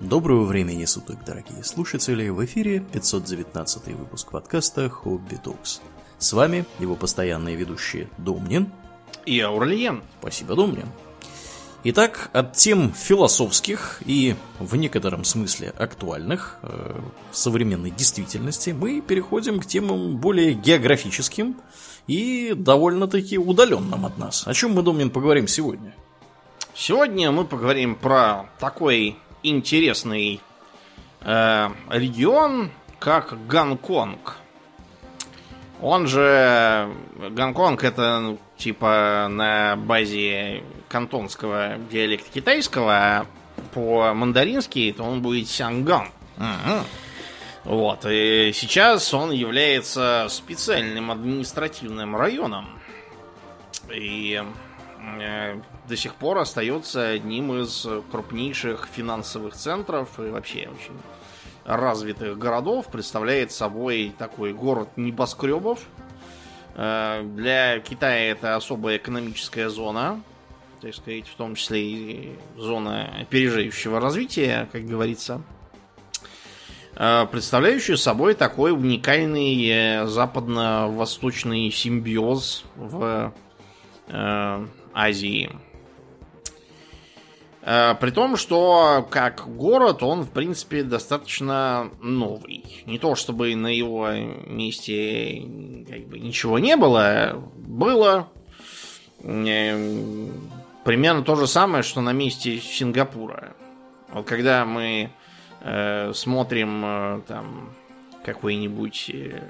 Доброго времени суток, дорогие слушатели! В эфире 519 выпуск подкаста «Хобби Токс». С вами его постоянные ведущие Домнин и Аурлиен. Спасибо, Домнин. Итак, от тем философских и в некотором смысле актуальных э, в современной действительности мы переходим к темам более географическим и довольно-таки удаленным от нас. О чем мы, Домнин, поговорим сегодня? Сегодня мы поговорим про такой интересный э, регион, как Гонконг. Он же Гонконг это ну, типа на базе кантонского диалекта китайского, а по-мандарински то он будет Сянган. Угу. Вот, и сейчас он является специальным административным районом. И до сих пор остается одним из крупнейших финансовых центров и вообще очень развитых городов. Представляет собой такой город небоскребов. Э, для Китая это особая экономическая зона, так сказать, в том числе и зона опережающего развития, как говорится, э, представляющая собой такой уникальный э, западно-восточный симбиоз в Азии. Э, при том, что как город он, в принципе, достаточно новый. Не то, чтобы на его месте как бы, ничего не было. Было э, примерно то же самое, что на месте Сингапура. Вот когда мы э, смотрим э, там какой-нибудь э,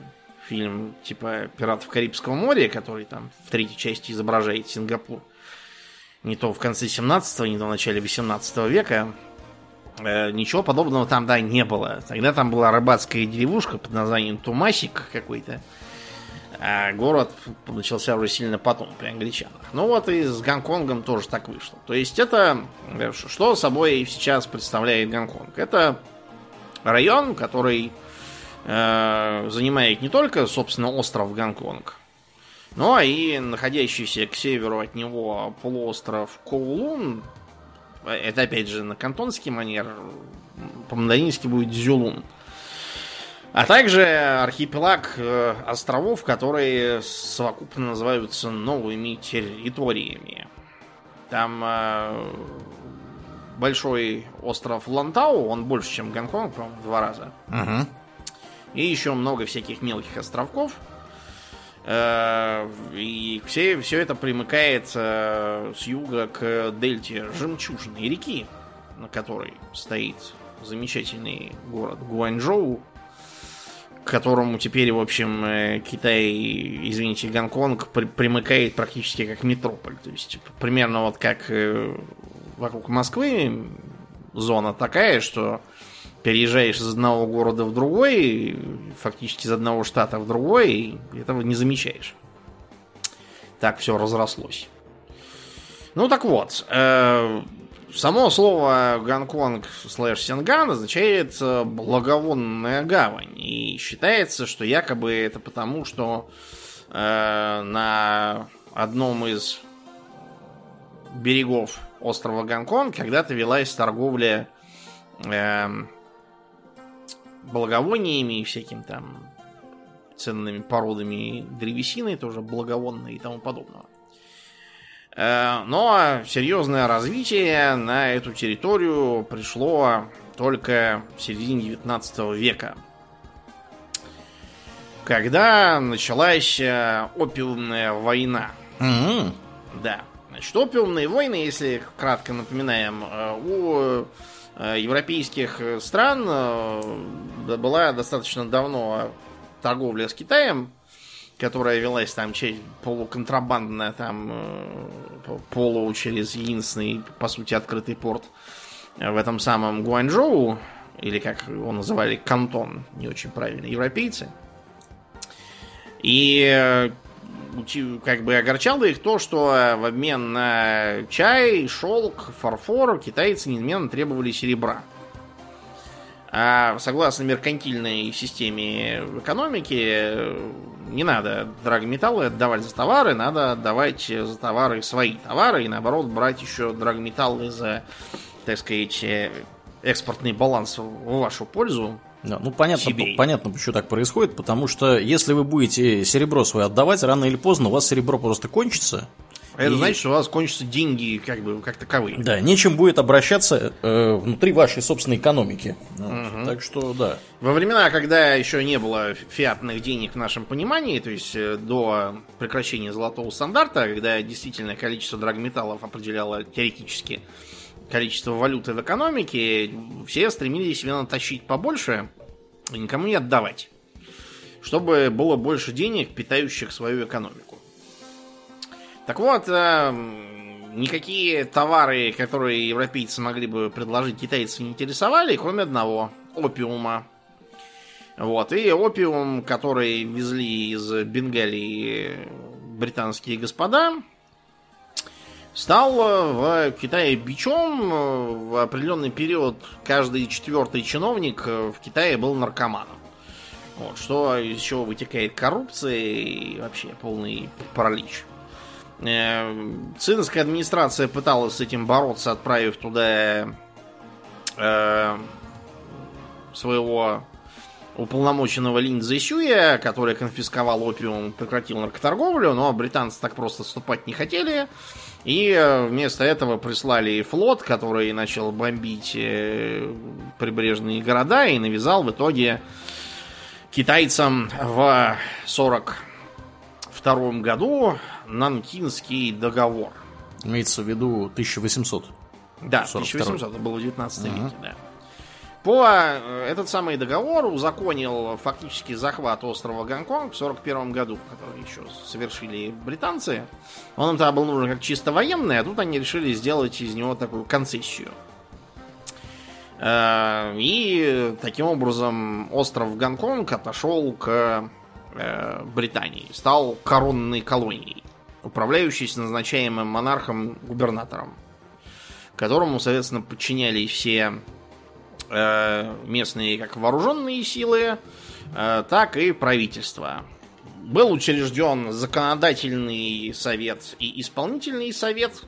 фильм типа «Пиратов Карибского моря», который там в третьей части изображает Сингапур, не то в конце 17 не то в начале 18 века. Э, ничего подобного там, да, не было. Тогда там была рыбацкая деревушка под названием Тумасик какой-то. А город начался уже сильно потом при англичанах. Ну вот и с Гонконгом тоже так вышло. То есть это, э, что собой сейчас представляет Гонконг? Это район, который э, занимает не только, собственно, остров Гонконг, ну, а и находящийся к северу от него полуостров Коулун, это опять же на кантонский манер, по-мандарински будет Зюлун. А также архипелаг э, островов, которые совокупно называются новыми территориями. Там э, большой остров Лантау, он больше, чем Гонконг, по-моему, в два раза. Угу. И еще много всяких мелких островков – Э, и все, все это примыкает э, с юга к дельте Жемчужной реки, на которой стоит замечательный город Гуанчжоу, к которому теперь, в общем, э, Китай, извините, Гонконг примыкает практически как метрополь. То есть примерно вот как вокруг Москвы зона такая, что переезжаешь из одного города в другой, фактически из одного штата в другой, и этого не замечаешь. Так все разрослось. Ну так вот, э, само слово Гонконг слэш Синган означает э, благовонная гавань. И считается, что якобы это потому, что э, на одном из берегов острова Гонконг когда-то велась торговля э, благовониями и всяким там ценными породами древесины, тоже благовонной и тому подобного. Э, но серьезное развитие на эту территорию пришло только в середине 19 века. Когда началась э, опиумная война. Mm-hmm. Да. Значит, опиумные войны, если кратко напоминаем, э, у европейских э, стран э, была достаточно давно торговля с Китаем, которая велась там через полуконтрабандная, там полу через единственный, по сути, открытый порт в этом самом Гуанчжоу, или как его называли, Кантон, не очень правильно, европейцы. И как бы огорчало их то, что в обмен на чай, шелк, фарфор китайцы неизменно требовали серебра. А согласно меркантильной системе экономики, не надо драгметаллы отдавать за товары, надо отдавать за товары свои товары и наоборот брать еще драгметаллы за, так сказать, экспортный баланс в вашу пользу. Да, ну понятно, Сибирь. понятно, почему так происходит, потому что если вы будете серебро свое отдавать, рано или поздно у вас серебро просто кончится. А Это И- значит, что у вас кончатся деньги как бы как таковые. Да, нечем будет обращаться э, внутри вашей собственной экономики. Вот. Так что да. Во времена, когда еще не было фиатных денег в нашем понимании, то есть э, до прекращения золотого стандарта, когда действительно количество драгметаллов определяло теоретически количество валюты в экономике, все стремились себе натащить побольше и никому не отдавать. Чтобы было больше денег, питающих свою экономику. Так вот, э, никакие товары, которые европейцы могли бы предложить, китайцев не интересовали, кроме одного опиума. Вот, и опиум, который везли из Бенгалии британские господа, стал э, в Китае бичом. Э, В определенный период каждый четвертый чиновник э, в Китае был наркоманом. Вот, что из чего вытекает коррупция и вообще полный паралич. Э, Цинская администрация пыталась с этим бороться, отправив туда э, своего уполномоченного Линь Цзэсюя, который конфисковал опиум, прекратил наркоторговлю, но британцы так просто вступать не хотели. И э, вместо этого прислали флот, который начал бомбить э, прибрежные города и навязал в итоге китайцам в 42 году Нанкинский договор. Имеется в виду 1800. Да, 42. 1800, это было в 19 веке, да. По э, этот самый договор узаконил фактически захват острова Гонконг в 41 году, который еще совершили британцы. Он им тогда был нужен как чисто военный, а тут они решили сделать из него такую концессию. Э, И таким образом остров Гонконг отошел к э, Британии, стал коронной колонией, управляющейся назначаемым монархом-губернатором, которому, соответственно, подчинялись все местные как вооруженные силы, э, так и правительство. Был учрежден законодательный совет и исполнительный совет,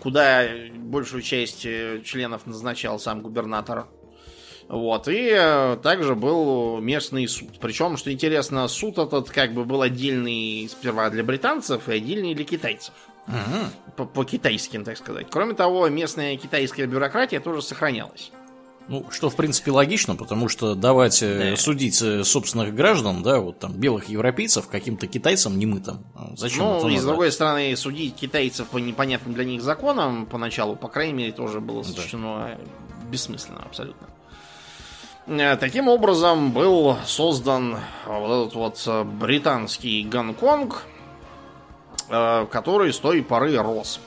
куда большую часть э, членов назначал сам губернатор. Вот, и э, также был местный суд. Причем, что интересно, суд этот как бы был отдельный сперва для британцев и отдельный для китайцев. По, по китайским, так сказать. Кроме того, местная китайская бюрократия тоже сохранялась. Ну, что, в принципе, логично, потому что давать э, Да. судить э, собственных граждан, да, вот там белых европейцев каким-то китайцам немытым. А Зачем Ну, это и с другой стороны, судить китайцев по непонятным для них законам поначалу, по крайней мере, тоже было сочтено бессмысленно абсолютно. Э, Таким образом был создан вот этот вот э, британский Гонконг, э, который с той поры рос.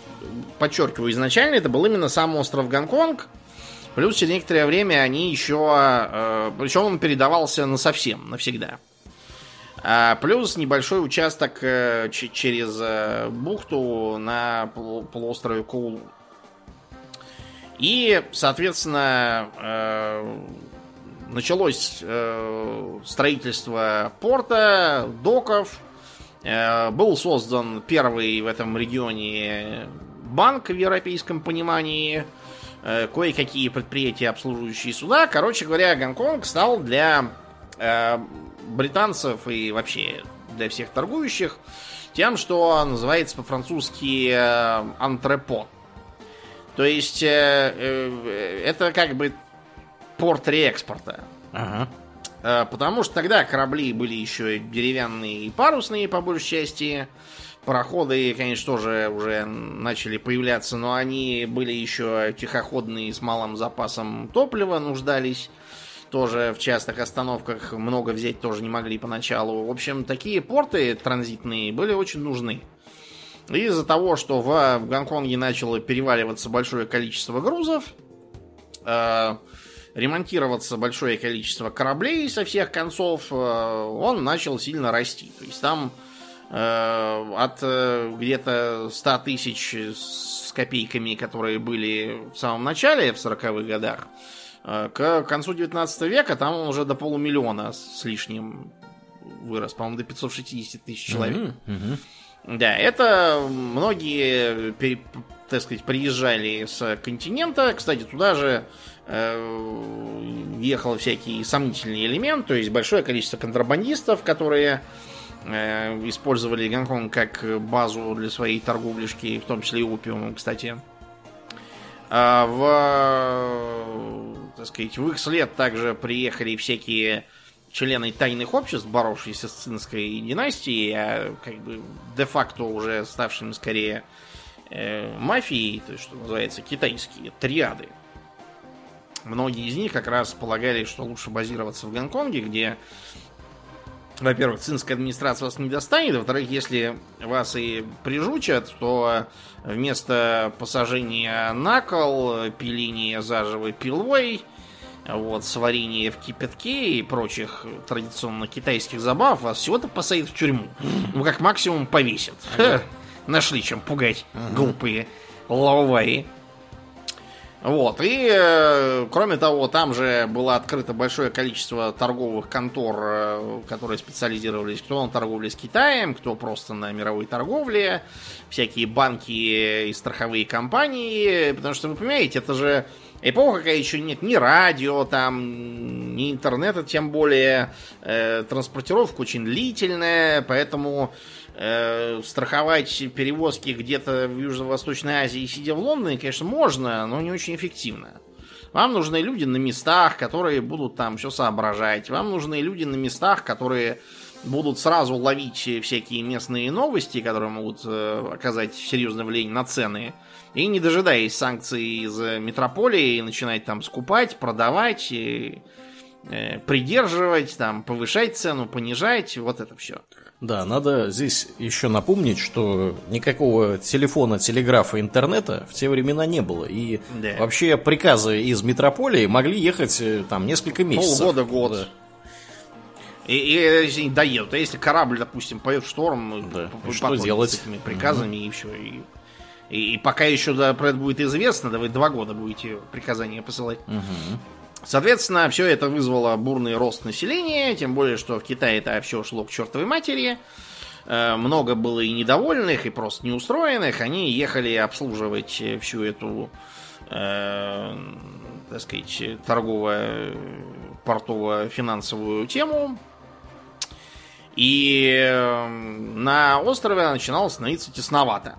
Подчеркиваю, изначально это был именно сам остров Гонконг, плюс через некоторое время они еще... э, Причем он передавался на совсем, навсегда. А плюс небольшой участок э, через э, бухту на полу- полуострове Коулу. И, соответственно, началось строительство порта, доков. Был создан первый в этом регионе банк в европейском понимании. Э, Кое-какие предприятия, обслуживающие суда. Короче говоря, Гонконг стал для э, британцев и вообще для всех торгующих тем, что называется по-французски э, антрепо. То есть э, э, это как бы порт реэкспорта. Ага. Э, Потому что тогда корабли были еще деревянные и парусные, по большей части. Пароходы, конечно, тоже уже начали появляться, но они были еще тихоходные с малым запасом топлива, нуждались. Тоже в частых остановках много взять тоже не могли поначалу. В общем, такие порты транзитные были очень нужны. Из-за того, что в Гонконге начало переваливаться большое количество грузов, э, ремонтироваться большое количество кораблей со всех концов, э, он начал сильно расти. То есть там от э, где-то 100 тысяч с копейками, которые были в самом начале, в 40-х годах, э, к концу 19 века там он уже до полумиллиона с лишним вырос, по-моему, до 560 тысяч человек. Мгм, мгм. Да, это многие, так сказать, приезжали с континента. Кстати, туда же э, ехал всякий сомнительный элемент, то есть большое количество контрабандистов, которые э, использовали Гонконг как базу для своей торговляшки, в том числе и опиумом, кстати. А в, так сказать, в их след также приехали всякие члены тайных обществ, боровшиеся с цинской династией, а как бы де-факто уже ставшими скорее э, мафией, то есть, что называется, китайские триады. Многие из них как раз полагали, что лучше базироваться в Гонконге, где, во-первых, цинская администрация вас не достанет, во-вторых, если вас и прижучат, то вместо посажения на кол, пиления заживо пилой, вот, сварение в кипятке и прочих традиционно китайских забав, вас всего-то посадят в тюрьму. Ну, как максимум повесят. Ага. Нашли чем пугать ага. глупые лауваи. Вот, и э, кроме того, там же было открыто большое количество торговых контор, э, которые специализировались кто на торговле с Китаем, кто просто на мировой торговле, всякие банки и страховые компании, потому что, вы понимаете, это же Эпоха, какая еще нет ни радио, там, ни интернета, тем более. Э, транспортировка очень длительная, поэтому э, страховать перевозки где-то в Южно-Восточной Азии, сидя в Лондоне, конечно, можно, но не очень эффективно. Вам нужны люди на местах, которые будут там все соображать. Вам нужны люди на местах, которые будут сразу ловить всякие местные новости, которые могут э, оказать серьезное влияние на цены. И не дожидаясь санкций из метрополии, начинать там скупать, продавать, и, э, придерживать, там, повышать цену, понижать, вот это все. Да, надо здесь еще напомнить, что никакого телефона, телеграфа, интернета в те времена не было. И да. вообще приказы из метрополии могли ехать э, там несколько месяцев. Полгода, год. Да. И, и если не доедут, а если корабль, допустим, поет в шторм, ну, да. что делать? С этими приказами угу. и все. И и, и пока еще да, про это будет известно, да вы два года будете приказания посылать. Угу. Соответственно, все это вызвало бурный рост населения, тем более, что в Китае это все шло к чертовой матери. Э, много было и недовольных, и просто неустроенных. Они ехали обслуживать всю эту, э, так сказать, торгово портово-финансовую тему. И э, на острове начинало становиться тесновато.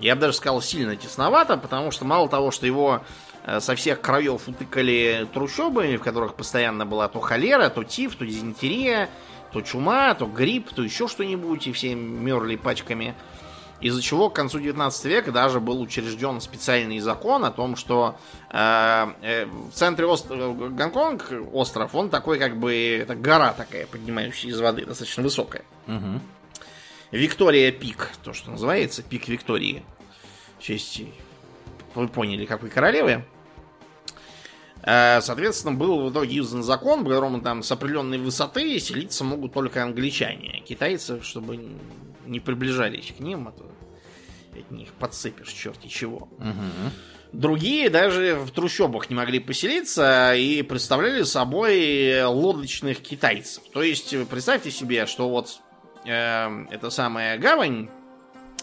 Я бы даже сказал, сильно тесновато, потому что мало того, что его э, со всех краев утыкали трущобами, в которых постоянно была то холера, то тиф, то дизентерия, то чума, то грипп, то еще что-нибудь, и все мерли пачками. Из-за чего к концу 19 века даже был учрежден специальный закон о том, что э, э, в центре острова Гонконг, остров, он такой как бы, это гора такая, поднимающая из воды, достаточно высокая. Угу. Виктория Пик, то, что называется, Пик Виктории. В честь, вы поняли, какой королевы. Э, соответственно, был в итоге издан закон, по которому там с определенной высоты селиться могут только англичане. Китайцы, чтобы не приближались к ним, а то от них подсыпешь черти чего. Угу. Другие даже в трущобах не могли поселиться и представляли собой лодочных китайцев. То есть, представьте себе, что вот э, эта самая гавань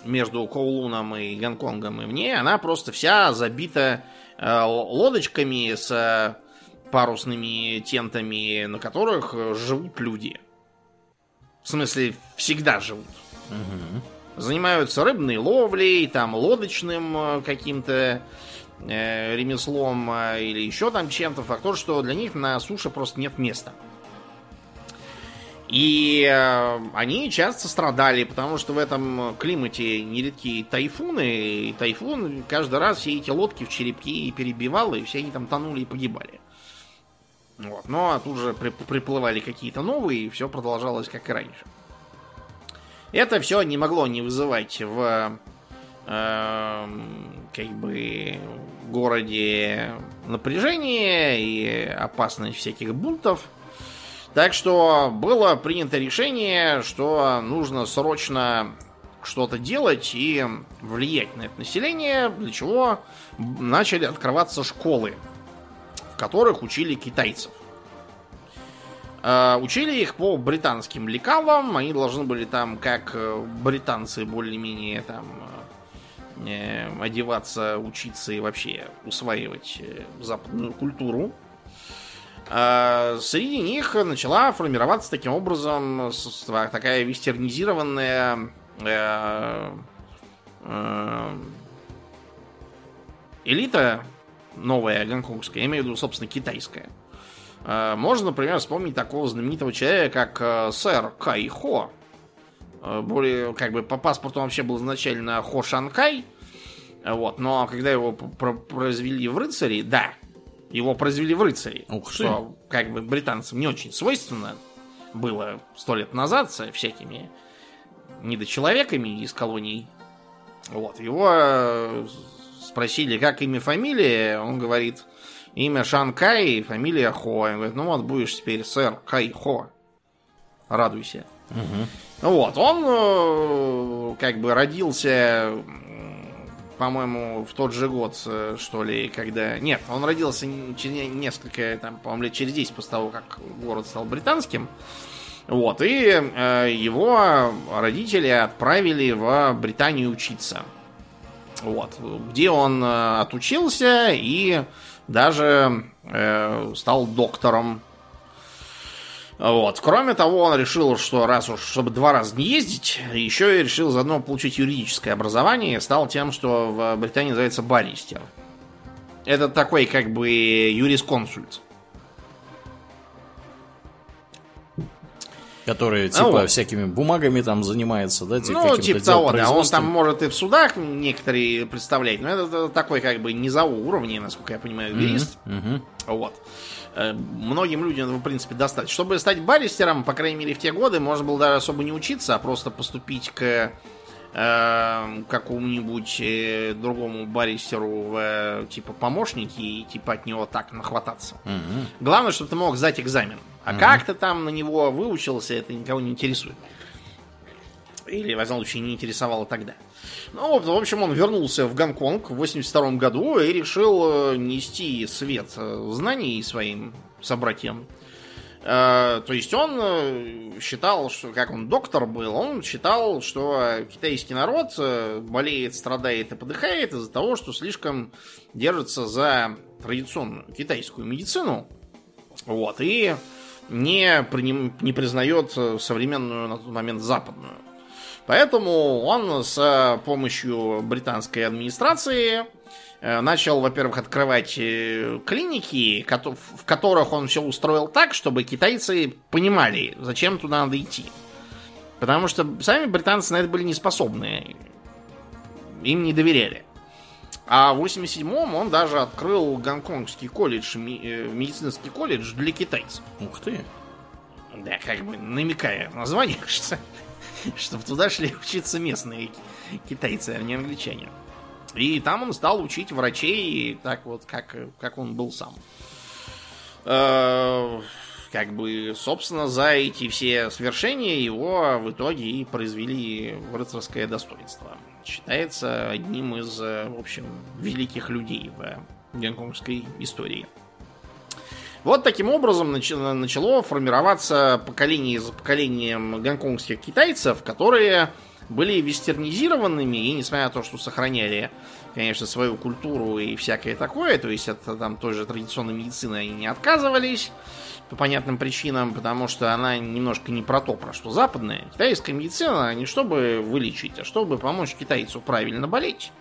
между Коулуном и Гонконгом и в ней, она просто вся забита лодочками с э, парусными тентами, на которых живут люди. В смысле, всегда живут. Угу. Занимаются рыбной ловлей, там, лодочным э, каким-то э, ремеслом э, или еще там чем-то. Факт то, что для них на суше просто нет места. И э, они часто страдали, потому что в этом климате нередки тайфуны, и тайфун каждый раз все эти лодки в черепки перебивал, и все они там тонули и погибали. Вот. Но ну, а тут же при, приплывали какие-то новые, и все продолжалось как и раньше. Это все не могло не вызывать в э, как бы городе напряжение и опасность всяких бунтов. Так что было принято решение, что нужно срочно что-то делать и влиять на это население, для чего начали открываться школы, в которых учили китайцев. Э, учили их по британским лекалам. Они должны были там, как э, британцы, более-менее там э, одеваться, учиться и вообще усваивать западную культуру. Среди них начала формироваться таким образом такая вестернизированная элита новая гонконгская, я имею в виду, собственно, китайская. Э, можно, например, вспомнить такого знаменитого человека, как э, сэр Кай Хо. Э, более, как бы, по паспорту он вообще был изначально Хо Шанкай. Вот, но когда его произвели в рыцари, да, его произвели в рыцари. Ух что, ты. как бы, британцам не очень свойственно было сто лет назад со всякими недочеловеками из колоний. Вот, его спросили, как имя, фамилия, он говорит, имя Шанкай, фамилия Хо. Он говорит, ну вот будешь теперь сэр Кай Хо. Радуйся. Угу. Вот, он э, как бы родился, по-моему, в тот же год, э, что ли, когда... Нет, он родился через несколько, там, по-моему, лет через 10 после того, как город стал британским. Вот, и э, его родители отправили в Британию учиться. Вот, где он э, отучился и даже э, стал доктором. Вот. Кроме того, он решил, что раз уж, чтобы два раза не ездить, еще и решил заодно получить юридическое образование и стал тем, что в Британии называется баристер. Это такой как бы юрисконсульт. Который, типа, вот. всякими бумагами там занимается, да? Типа, ну, типа того, да. Он там может и в судах некоторые представлять, но это такой, как бы, низового уровня, насколько я понимаю, юрист. Mm-hmm. Mm-hmm. Вот. Э, многим людям, в принципе, достаточно. Чтобы стать баристером, по крайней мере, в те годы, можно было даже особо не учиться, а просто поступить к э, какому-нибудь э, другому баристеру в э, типа помощники и типа от него так нахвататься. Угу. Главное, чтобы ты мог сдать экзамен. А угу. как ты там на него выучился, это никого не интересует. Или, во всяком случае, не интересовало тогда. Ну, в общем, он вернулся в Гонконг в 82 году и решил э, нести свет э, знаний своим собратьям. Э, то есть он считал, что как он доктор был, он считал, что китайский народ болеет, страдает и подыхает из-за того, что слишком держится за традиционную китайскую медицину. Вот, и не, приним, не признает современную на тот момент западную. Поэтому он с помощью британской администрации Э, начал, во-первых, открывать э, клиники, в которых он все устроил так, чтобы китайцы понимали, зачем туда надо идти. Потому что сами британцы на это были не способны. Им не доверяли. А в 87-м он даже открыл гонконгский колледж, э, медицинский колледж для китайцев. Ух ты! Да, как бы намекая название, что, чтобы туда шли учиться местные китайцы, а не англичане. И там он стал учить врачей так вот, как, как он был сам. Э, как бы, собственно, за эти все свершения его в итоге и произвели в рыцарское достоинство. Считается одним из, в общем, великих людей в гонконгской истории. Вот таким образом начало формироваться поколение за поколением гонконгских китайцев, которые были вестернизированными, и несмотря на то, что сохраняли, конечно, свою культуру и всякое такое, то есть от там той же традиционной медицины они не отказывались по понятным причинам, потому что она немножко не про то, про что западная. Китайская медицина не чтобы вылечить, а чтобы помочь китайцу правильно болеть.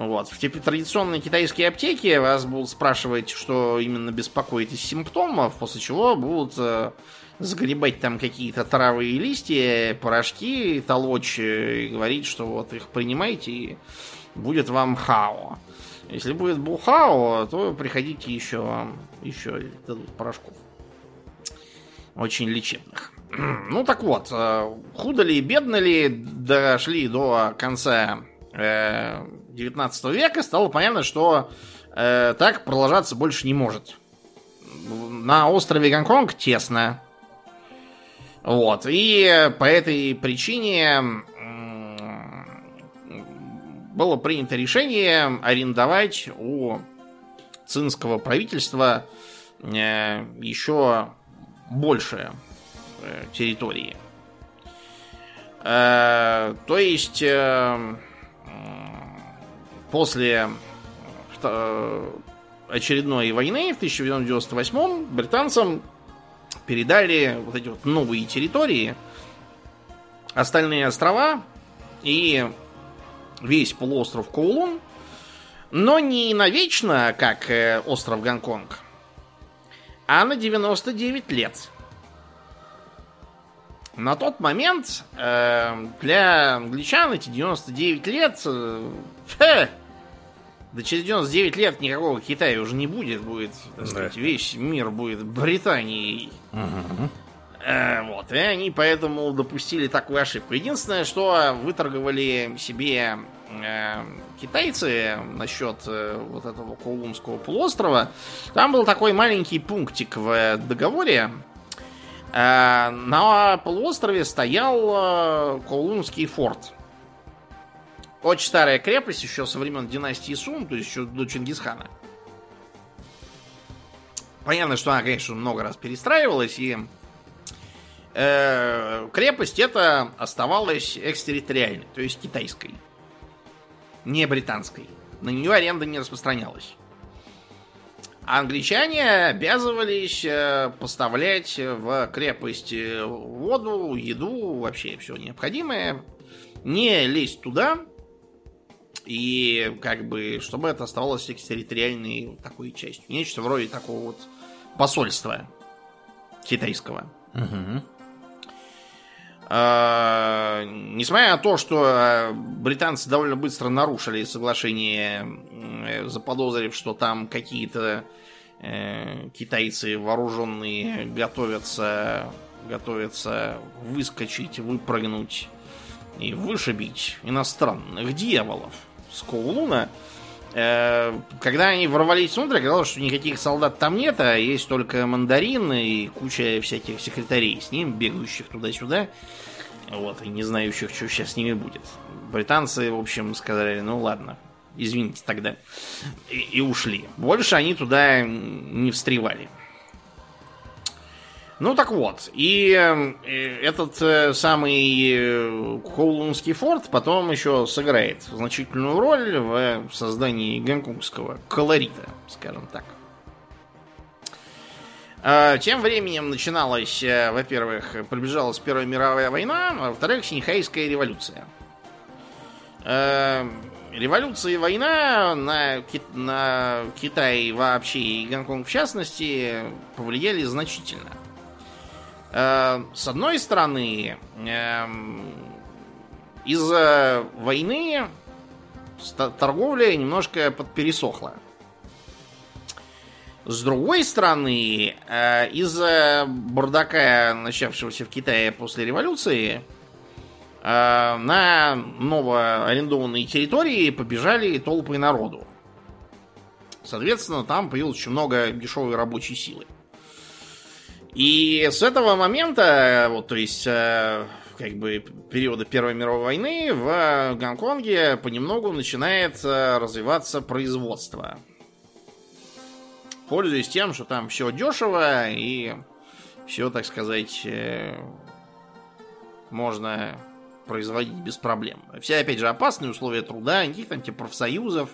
Вот. В традиционной китайской аптеки вас будут спрашивать, что именно беспокоит из симптомов, после чего будут э, загребать там какие-то травы и листья, порошки, толочь и говорить, что вот их принимайте, и будет вам хао. Если будет бухао, то приходите еще вам, еще дадут порошков. Очень лечебных. Ну так вот, э, худо ли, бедно ли дошли до конца 19 э, века, стало понятно, что э, так продолжаться больше не может. На острове Гонконг тесно, вот. И по этой причине было принято решение арендовать у цинского правительства э, еще больше э, территории. Э, то есть э, после э, очередной войны в 1998 британцам передали вот эти вот новые территории, остальные острова и весь полуостров Коулун, но не навечно, как э, остров Гонконг, а на 99 лет. На тот момент э, для англичан эти 99 лет... Э, да через 99 лет никакого Китая уже не будет. Будет, так сказать, да. весь мир будет Британией. Угу. Э, вот. И они поэтому допустили такую ошибку. Единственное, что выторговали себе э, китайцы насчет э, вот этого Коулумского полуострова, там был такой маленький пунктик в договоре. Э, на полуострове стоял э, Коулумский форт. Очень старая крепость, еще со времен династии Сун, то есть еще до Чингисхана. Понятно, что она, конечно, много раз перестраивалась, и э, крепость эта оставалась экстерриториальной, то есть китайской, не британской. На нее аренда не распространялась. А англичане обязывались э, поставлять в крепость э, воду, еду, вообще все необходимое, не лезть туда, и как бы, чтобы это оставалось экстерриториальной такой частью. Нечто вроде такого вот посольства китайского. Угу. А, несмотря на то, что британцы довольно быстро нарушили соглашение, заподозрив, что там какие-то э, китайцы вооруженные готовятся, готовятся выскочить, выпрыгнуть и вышибить иностранных дьяволов с Коулуна, э, когда они ворвались внутрь, оказалось, что никаких солдат там нет, а есть только мандарин и куча всяких секретарей с ним, бегающих туда-сюда, вот, и не знающих, что сейчас с ними будет. Британцы, в общем, сказали, ну ладно, извините тогда, и, и ушли. Больше они туда не встревали. Ну так вот, и э, этот э, самый э, Коулунский форт потом еще сыграет значительную роль в создании гонконгского колорита, скажем так. А, тем временем начиналась, во-первых, приближалась Первая мировая война, а во-вторых, Синьхайская революция. Революция и война на, на Китай вообще и Гонконг в частности повлияли значительно. Э, с одной стороны, эм, из-за войны торговля немножко подпересохла. С другой стороны, э, из-за бардака, начавшегося в Китае после революции, э, на новоарендованные территории побежали толпы народу. Соответственно, там появилось очень много дешевой рабочей силы. И с этого момента, вот, то есть, э, как бы периода Первой мировой войны в Гонконге понемногу начинает э, развиваться производство. Пользуясь тем, что там все дешево и все, так сказать, э, можно производить без проблем. Все, опять же, опасные условия труда, никаких там типа профсоюзов,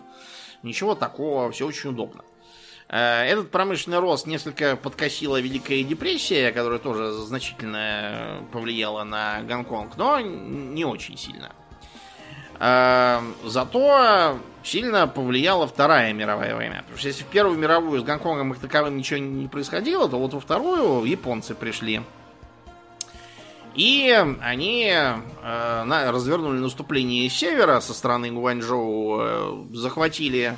ничего такого, все очень удобно. Э, этот промышленный рост несколько подкосила Великая депрессия, которая тоже значительно повлияла на Гонконг, но не очень сильно. Э, зато сильно повлияла Вторая мировая война. Потому что если в Первую мировую с Гонконгом их таковым ничего не происходило, то вот во Вторую японцы пришли. И они э, развернули наступление с севера со стороны Гуанчжоу, э, захватили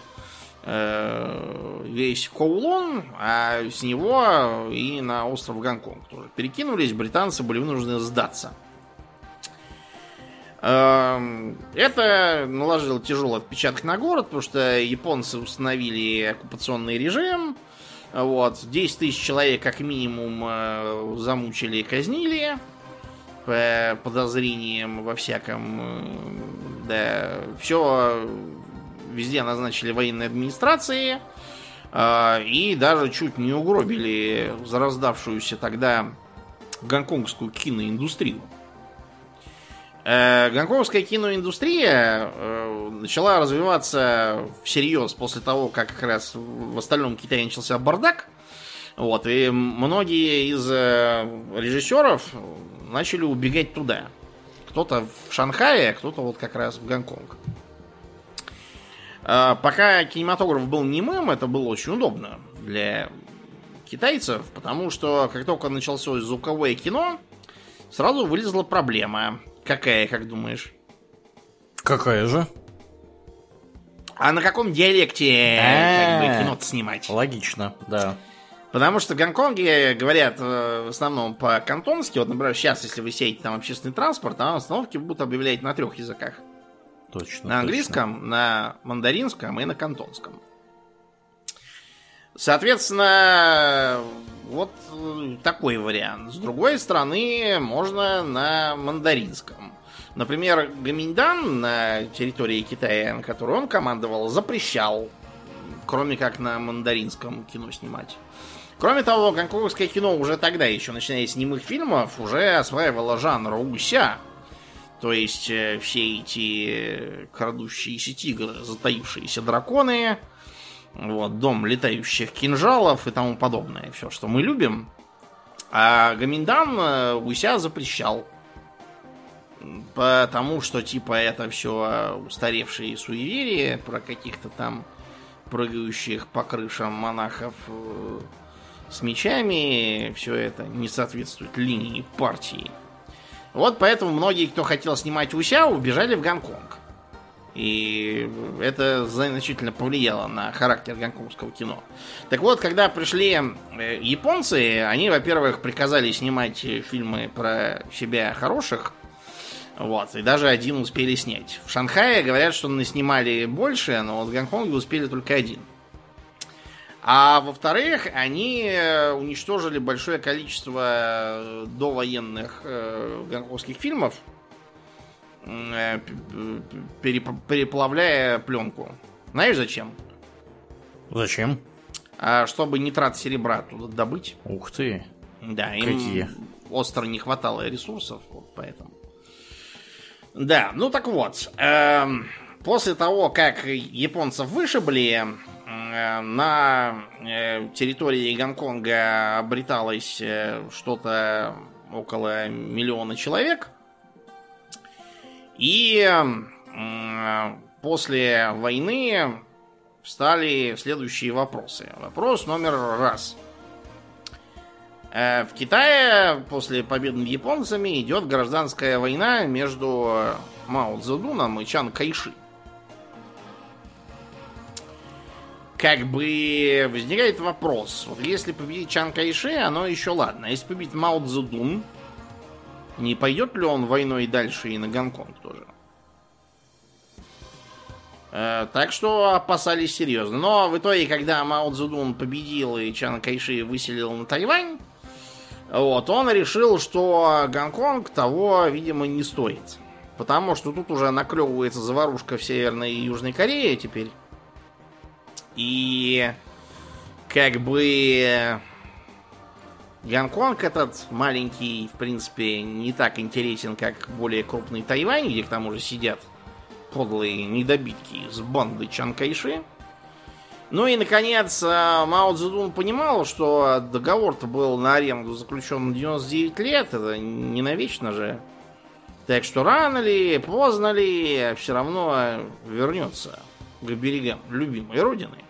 Э, весь Коулон, а с него и на остров Гонконг тоже перекинулись. Британцы были вынуждены сдаться. Эм, это наложило тяжелый отпечаток на город, потому что японцы установили оккупационный режим. Вот, 10 тысяч человек как минимум э, замучили и казнили по подозрениям во всяком. Э, да, все везде назначили военные администрации. э, и даже чуть не угробили зараздавшуюся тогда гонконгскую киноиндустрию. Э, гонконгская киноиндустрия э, начала развиваться всерьез после того, как как раз в остальном Китае начался бардак. Вот, и многие из э, режиссеров начали убегать туда. Кто-то в Шанхае, кто-то вот как раз в Гонконг. Пока кинематограф был немым, это было очень удобно для китайцев, потому что как только началось звуковое кино, сразу вылезла проблема. Какая, как думаешь? Какая же? А на каком диалекте как бы, кино снимать? Логично, да. Потому что в Гонконге говорят э, в основном по-кантонски. Вот, например, сейчас, если вы сядете там общественный транспорт, там остановки будут объявлять на трех языках. Точно. На английском, точно. на мандаринском и на кантонском. Соответственно, вот такой вариант. С другой стороны, можно на мандаринском. Например, Гаминьдан на территории Китая, на которой он командовал, запрещал, кроме как на мандаринском кино снимать. Кроме того, гонконгское кино уже тогда, еще начиная с немых фильмов, уже осваивало жанр уся. То есть э, все эти крадущиеся тигры, затаившиеся драконы, вот, дом летающих кинжалов и тому подобное. Все, что мы любим. А Гаминдан э, Гуся запрещал. Потому что, типа, это все устаревшие суеверия про каких-то там прыгающих по крышам монахов э, с мечами. Все это не соответствует линии партии. Вот поэтому многие, кто хотел снимать Уся, убежали в Гонконг. И это значительно повлияло на характер гонконгского кино. Так вот, когда пришли э, японцы, они, во-первых, приказали снимать фильмы про себя хороших. Вот, и даже один успели снять. В Шанхае говорят, что наснимали больше, но вот в Гонконге успели только один. А во-вторых, они э, уничтожили большое количество э, довоенных э, гонконгских фильмов, переплавляя пленку. Знаешь зачем? Зачем? А чтобы нитрат серебра туда добыть. Ух ты. Да, им Какие? остро не хватало ресурсов, вот поэтому. Да, ну так вот. Э, после того, как японцев вышибли, на э, территории Гонконга обреталось э, что-то около миллиона человек. И после войны встали следующие вопросы. Вопрос номер раз. Э, в Китае после победы над японцами идет гражданская война между Мао Цзэдуном и Чан Кайши. Как бы возникает вопрос. Вот если победить Чан Кайши, оно еще ладно. А если победить Мао Цзэдун, не пойдет ли он войной дальше и на Гонконг тоже? Э, так что опасались серьезно. Но в итоге, когда Мао Цзэдун победил и Чан Кайши выселил на Тайвань, вот, он решил, что Гонконг того, видимо, не стоит. Потому что тут уже наклевывается заварушка в Северной и Южной Корее теперь. И как бы Гонконг этот маленький, в принципе, не так интересен, как более крупный Тайвань, где к тому же сидят подлые недобитки с банды Чанкайши. Ну и, наконец, э, Мао Цзэдун понимал, что договор-то был на аренду заключен 99 лет, это не навечно же. Так что рано ли, поздно ли, все равно вернется к берегам любимой родины.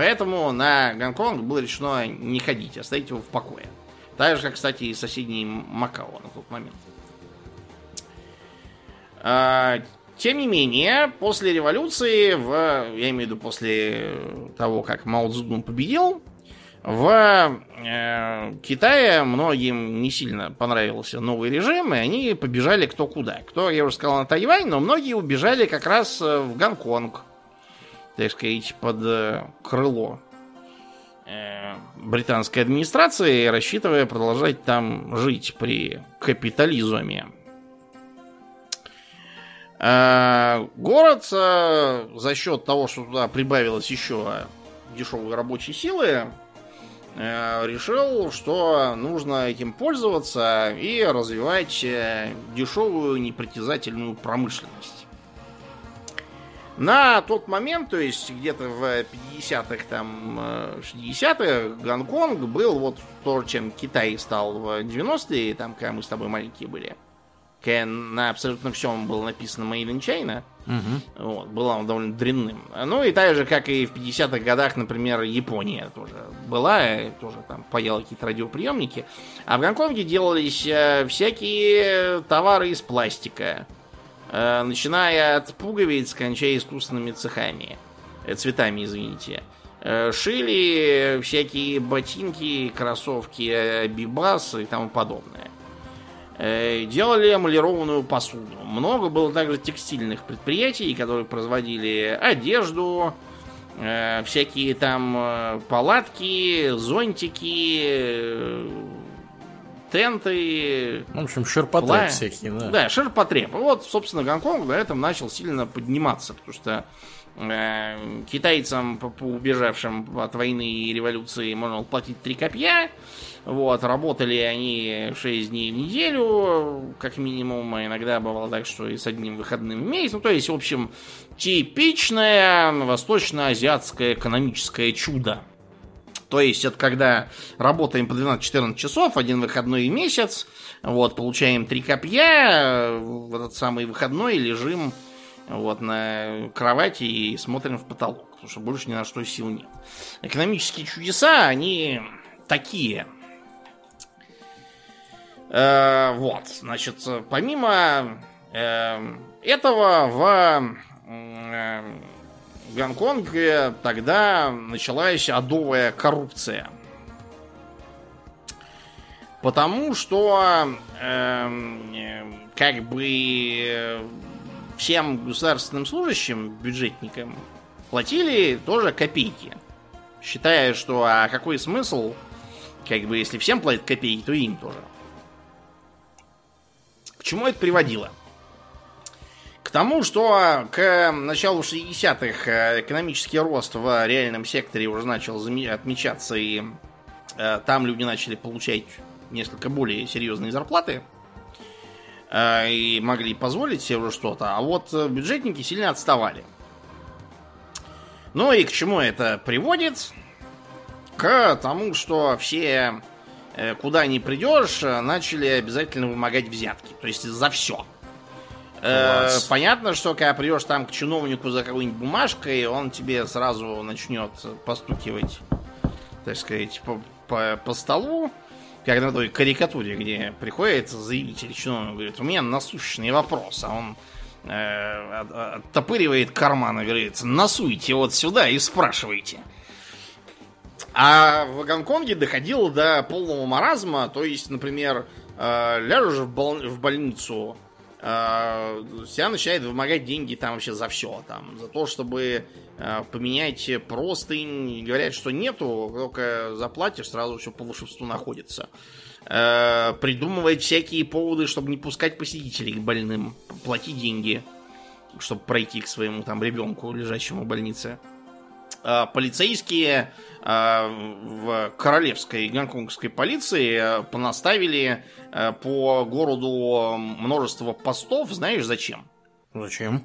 Поэтому на Гонконг было решено не ходить, оставить его в покое. Так же, как, кстати, и соседний Макао на тот момент. А, тем не менее, после революции, в, я имею в виду после того, как Мао Цзэдун победил, в э, Китае многим не сильно понравился новый режим, и они побежали кто куда. Кто, я уже сказал, на Тайвань, но многие убежали как раз в Гонконг так сказать, под э, крыло э, британской администрации, рассчитывая продолжать там жить при капитализме. Э, город за счет того, что туда прибавилось еще дешевой рабочей силы, решил, что нужно этим пользоваться и развивать дешевую непритязательную промышленность. На тот момент, то есть где-то в 50-х, там, 60-х, Гонконг был вот то, чем Китай стал в 90-е, там, когда мы с тобой маленькие были на абсолютно всем было написано Made in China. Угу. Вот, была он довольно дрянным. Ну и так же, как и в 50-х годах, например, Япония тоже была, тоже там паяла какие-то радиоприемники. А в Гонконге делались э, всякие товары из пластика. Э, начиная от пуговиц, кончая искусственными цехами. Э, цветами, извините. Э, шили всякие ботинки, кроссовки, бибас и тому подобное. Делали эмалированную посуду. Много было также текстильных предприятий, которые производили одежду, всякие там палатки, зонтики, тенты. В общем, ширпотреб пла... всякие, да. Да, ширпотреб. Вот, собственно, Гонконг на этом начал сильно подниматься, потому что э, китайцам, убежавшим от войны и революции, можно платить три копья, вот, работали они 6 дней в неделю, как минимум, а иногда бывало так, что и с одним выходным в месяц. Ну, то есть, в общем, типичное восточно-азиатское экономическое чудо. То есть, это когда работаем по 12-14 часов, один выходной в месяц, вот, получаем три копья, в этот самый выходной лежим вот на кровати и смотрим в потолок, потому что больше ни на что сил нет. Экономические чудеса, они такие – Э, вот, значит, помимо э, этого в э, Гонконге тогда началась адовая коррупция. Потому что э, как бы всем государственным служащим, бюджетникам, платили тоже копейки. Считая, что а какой смысл, как бы если всем платят копейки, то им тоже. К чему это приводило? К тому, что к началу 60-х э, экономический рост в реальном секторе уже начал отмечаться, и э, там люди начали получать несколько более серьезные зарплаты э, и могли позволить себе уже что-то, а вот бюджетники сильно отставали. Ну и к чему это приводит? К тому, что все куда не придешь, начали обязательно вымогать взятки. То есть за все. Э, Класс. Понятно, что когда придешь там к чиновнику за какой-нибудь бумажкой, он тебе сразу начнет постукивать, так сказать, по, по, по столу, как на той карикатуре, где приходит заявитель чиновник, говорит, у меня насущный вопрос, а он э, оттопыривает карман и говорит, насуйте вот сюда и спрашивайте. А в Гонконге доходило до полного маразма. То есть, например, э, ляжешь в, бол- в больницу, э, тебя начинает вымогать деньги там вообще за все. Там, за то, чтобы э, поменять простынь. Говорят, что нету, только заплатишь, сразу все по волшебству находится. Э, придумывать всякие поводы, чтобы не пускать посетителей к больным. Плати деньги, чтобы пройти к своему там ребенку, лежащему в больнице. Э, полицейские э, в королевской гонконгской полиции э, понаставили по городу множество постов. Знаешь зачем? Зачем?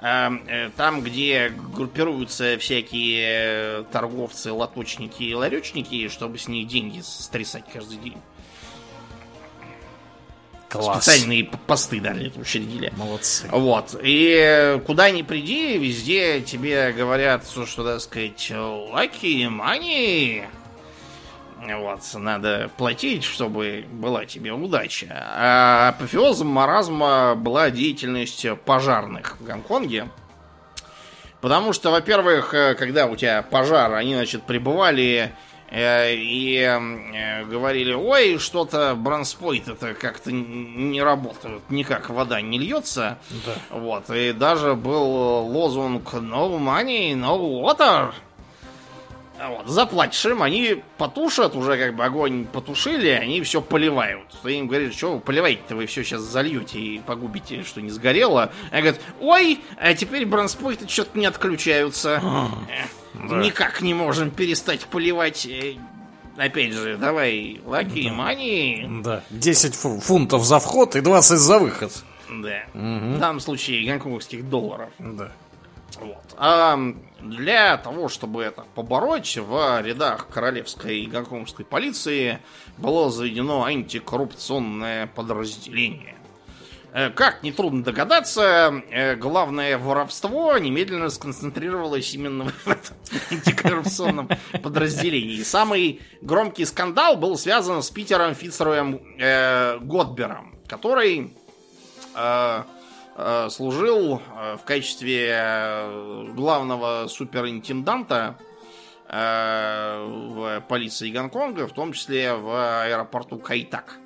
Там, где группируются всякие торговцы, лоточники и ларечники, чтобы с них деньги стрясать каждый день. Класс. Специальные посты дали, учредили. Молодцы. Вот. И куда ни приди, везде тебе говорят, что, так сказать, lucky money. Вот, надо платить, чтобы была тебе удача. А апофеозом маразма была деятельность пожарных в Гонконге. Потому что, во-первых, когда у тебя пожар, они, значит, прибывали Э, и э, говорили, ой, что-то бронспойт это как-то не работает, никак вода не льется. Да. Вот, и даже был лозунг no money, no water. Вот, заплатишь они потушат, уже как бы огонь потушили, они все поливают. Ты им говоришь, что вы поливаете-то, вы все сейчас зальете и погубите, что не сгорело. Они говорят, ой, а теперь бронспойты что-то не отключаются. Да. Никак не можем перестать поливать. Э, опять же, давай, лаки, да. мани. Да, 10 фунтов за вход и 20 за выход. Да. Угу. В данном случае гонконгских долларов. Да. Вот. А для того, чтобы это побороть, в рядах королевской и гонконгской полиции было заведено антикоррупционное подразделение. Э, как нетрудно догадаться, э, главное воровство немедленно сконцентрировалось именно в этом антикоррупционном подразделении. Самый громкий скандал был связан с Питером Фицероем э, Готбером, который э, э, служил в качестве главного суперинтенданта в полиции Гонконга, в том числе в аэропорту Кайтак.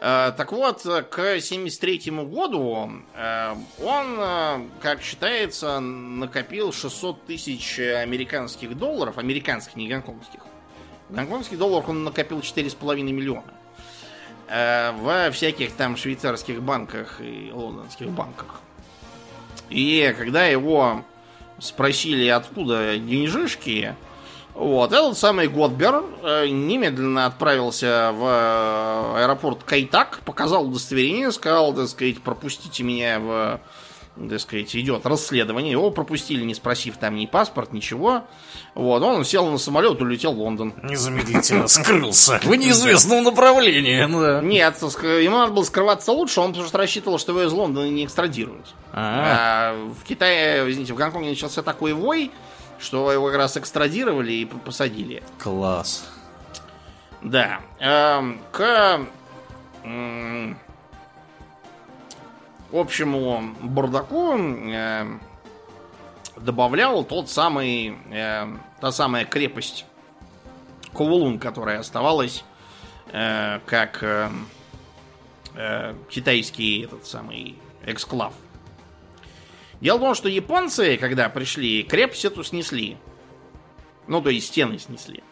Э, так вот, к 73 году э, он, э, как считается, накопил 600 тысяч американских долларов, американских, не гонконгских. В гонконгских долларах он накопил 4,5 миллиона. Во всяких там швейцарских банках и лондонских банках. И когда его спросили, откуда деньжишки, вот, этот самый Годбер э, немедленно отправился в э, аэропорт Кайтак, показал удостоверение, сказал, так сказать, пропустите меня в, так сказать, идет расследование. Его пропустили, не спросив там ни паспорт, ничего. Вот, он сел на самолет, улетел в Лондон. Незамедлительно скрылся в неизвестном направлении. Да. Нет, ему надо было скрываться лучше, он что рассчитывал, что его из Лондона не экстрадируют. А, в Китае, извините, в Гонконге начался такой вой, что его как раз экстрадировали и посадили. Класс. Да. Эм, к общему бардаку э, добавлял тот самый, э, та самая крепость Ковулун, которая оставалась э, как э, китайский этот самый эксклав. В том, что японцы, когда пришли, крепость эту снесли. Ну, то есть стены снесли.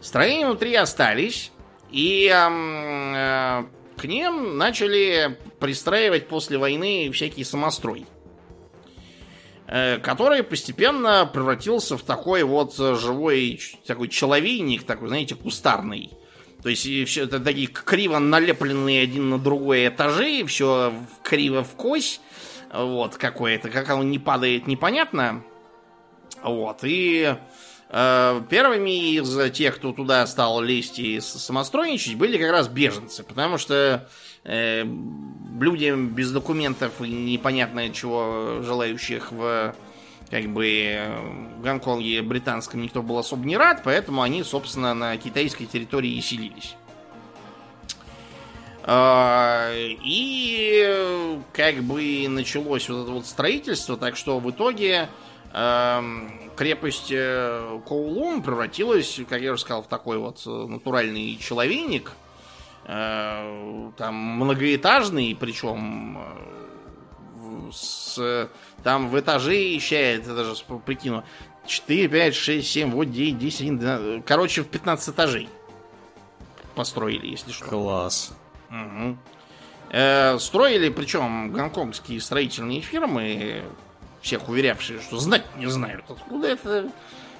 Строения внутри остались, и э, к ним начали пристраивать после войны всякий самострой, э, который постепенно превратился в такой вот живой, такой человейник, такой, знаете, кустарный. То есть все это такие криво налепленные один на другой этажи, все криво в кость вот, какое-то. Как оно не падает, непонятно. Вот, и э, первыми из тех, кто туда стал лезть и самостройничать, были как раз беженцы. Потому что э, людям без документов и непонятно чего желающих в как бы Гонконге британском никто был особо не рад, поэтому они, собственно, на китайской территории и селились. А, и как бы началось вот это вот строительство, так что в итоге эм, крепость э, Коулун превратилась, как я уже сказал, в такой вот натуральный человейник. Э, там многоэтажный, причем э, с, там в этаже исчает, это даже прикину, 4, 5, 6, 7, вот 9, 10, 11, 12, короче, в 15 этажей построили, если что. Класс. Угу. Э, строили, причем гонконгские строительные фирмы, всех уверявшие, что знать не знают, откуда это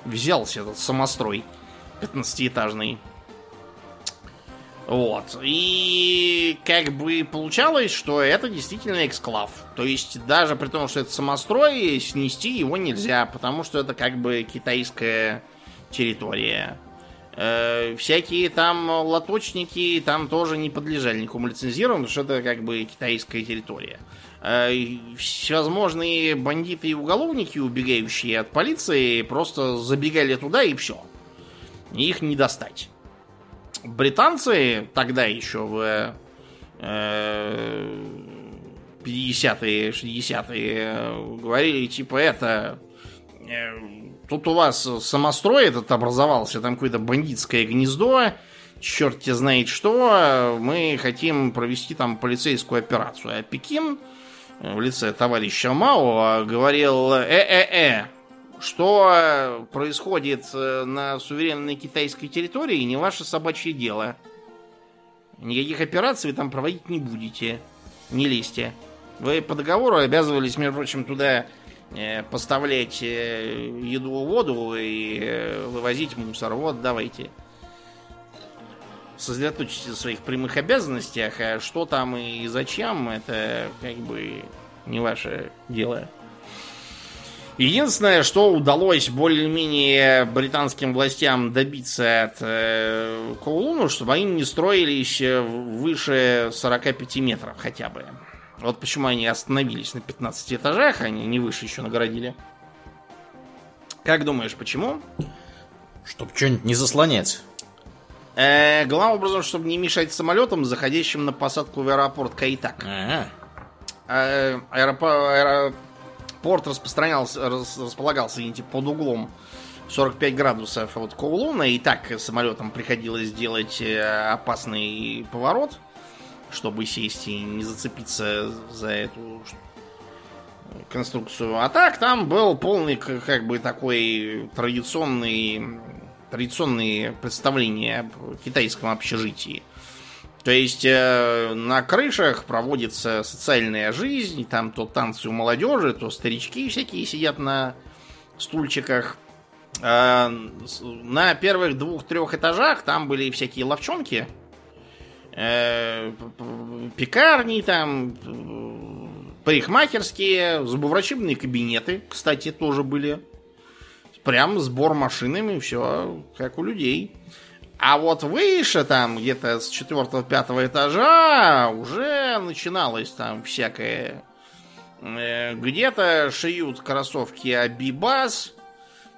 взялся этот самострой 15-этажный. Вот. И как бы получалось, что это действительно эксклав. То есть даже при том, что это самострой, снести его нельзя, потому что это как бы китайская территория. Э, всякие там лоточники там тоже не подлежали никакому лицензированию, потому что это как бы китайская территория. Э, всевозможные бандиты и уголовники, убегающие от полиции, просто забегали туда и все. Их не достать. Британцы тогда еще в э, 50-е, 60-е говорили, типа, это э, Тут у вас самострой этот образовался, там какое-то бандитское гнездо, черт тебе знает что, мы хотим провести там полицейскую операцию. А Пекин в лице товарища Мао говорил, э-э-э, Что происходит э, на суверенной китайской территории, не ваше собачье дело. Никаких операций там проводить не будете. Не лезьте. Вы по договору обязывались, между прочим, туда э, поставлять э, еду, воду и э, вывозить мусор. Вот, давайте. Сосредоточьтесь в своих прямых обязанностях, а что там и зачем, это как бы не ваше дело. Единственное, что удалось более-менее британским властям добиться от э, Коулуну, чтобы они не строились выше 45 метров хотя бы. Вот почему они остановились на 15 этажах, они не выше еще наградили. Как думаешь, почему? Чтоб что-нибудь не заслонять. Э, главным образом, чтобы не мешать самолетам, заходящим на посадку в аэропорт Кайтак. Ага. Э, аэропорт порт распространялся, рас, располагался видите, под углом 45 градусов от Коулуна, и так самолетам приходилось делать э, опасный поворот, чтобы сесть и не зацепиться за эту конструкцию. А так там был полный, как бы, такой традиционный традиционные представления о китайском общежитии. То есть э, на крышах проводится социальная жизнь, там то танцы у молодежи, то старички всякие сидят на стульчиках. Э, на первых двух-трех этажах там были всякие ловчонки, пекарни там, парикмахерские, зубоврачебные кабинеты, кстати, тоже были. Прям сбор машинами, все как у людей. А вот выше, там, где-то с четвертого-пятого этажа, уже начиналось там всякое. Э, где-то шьют кроссовки Абибас,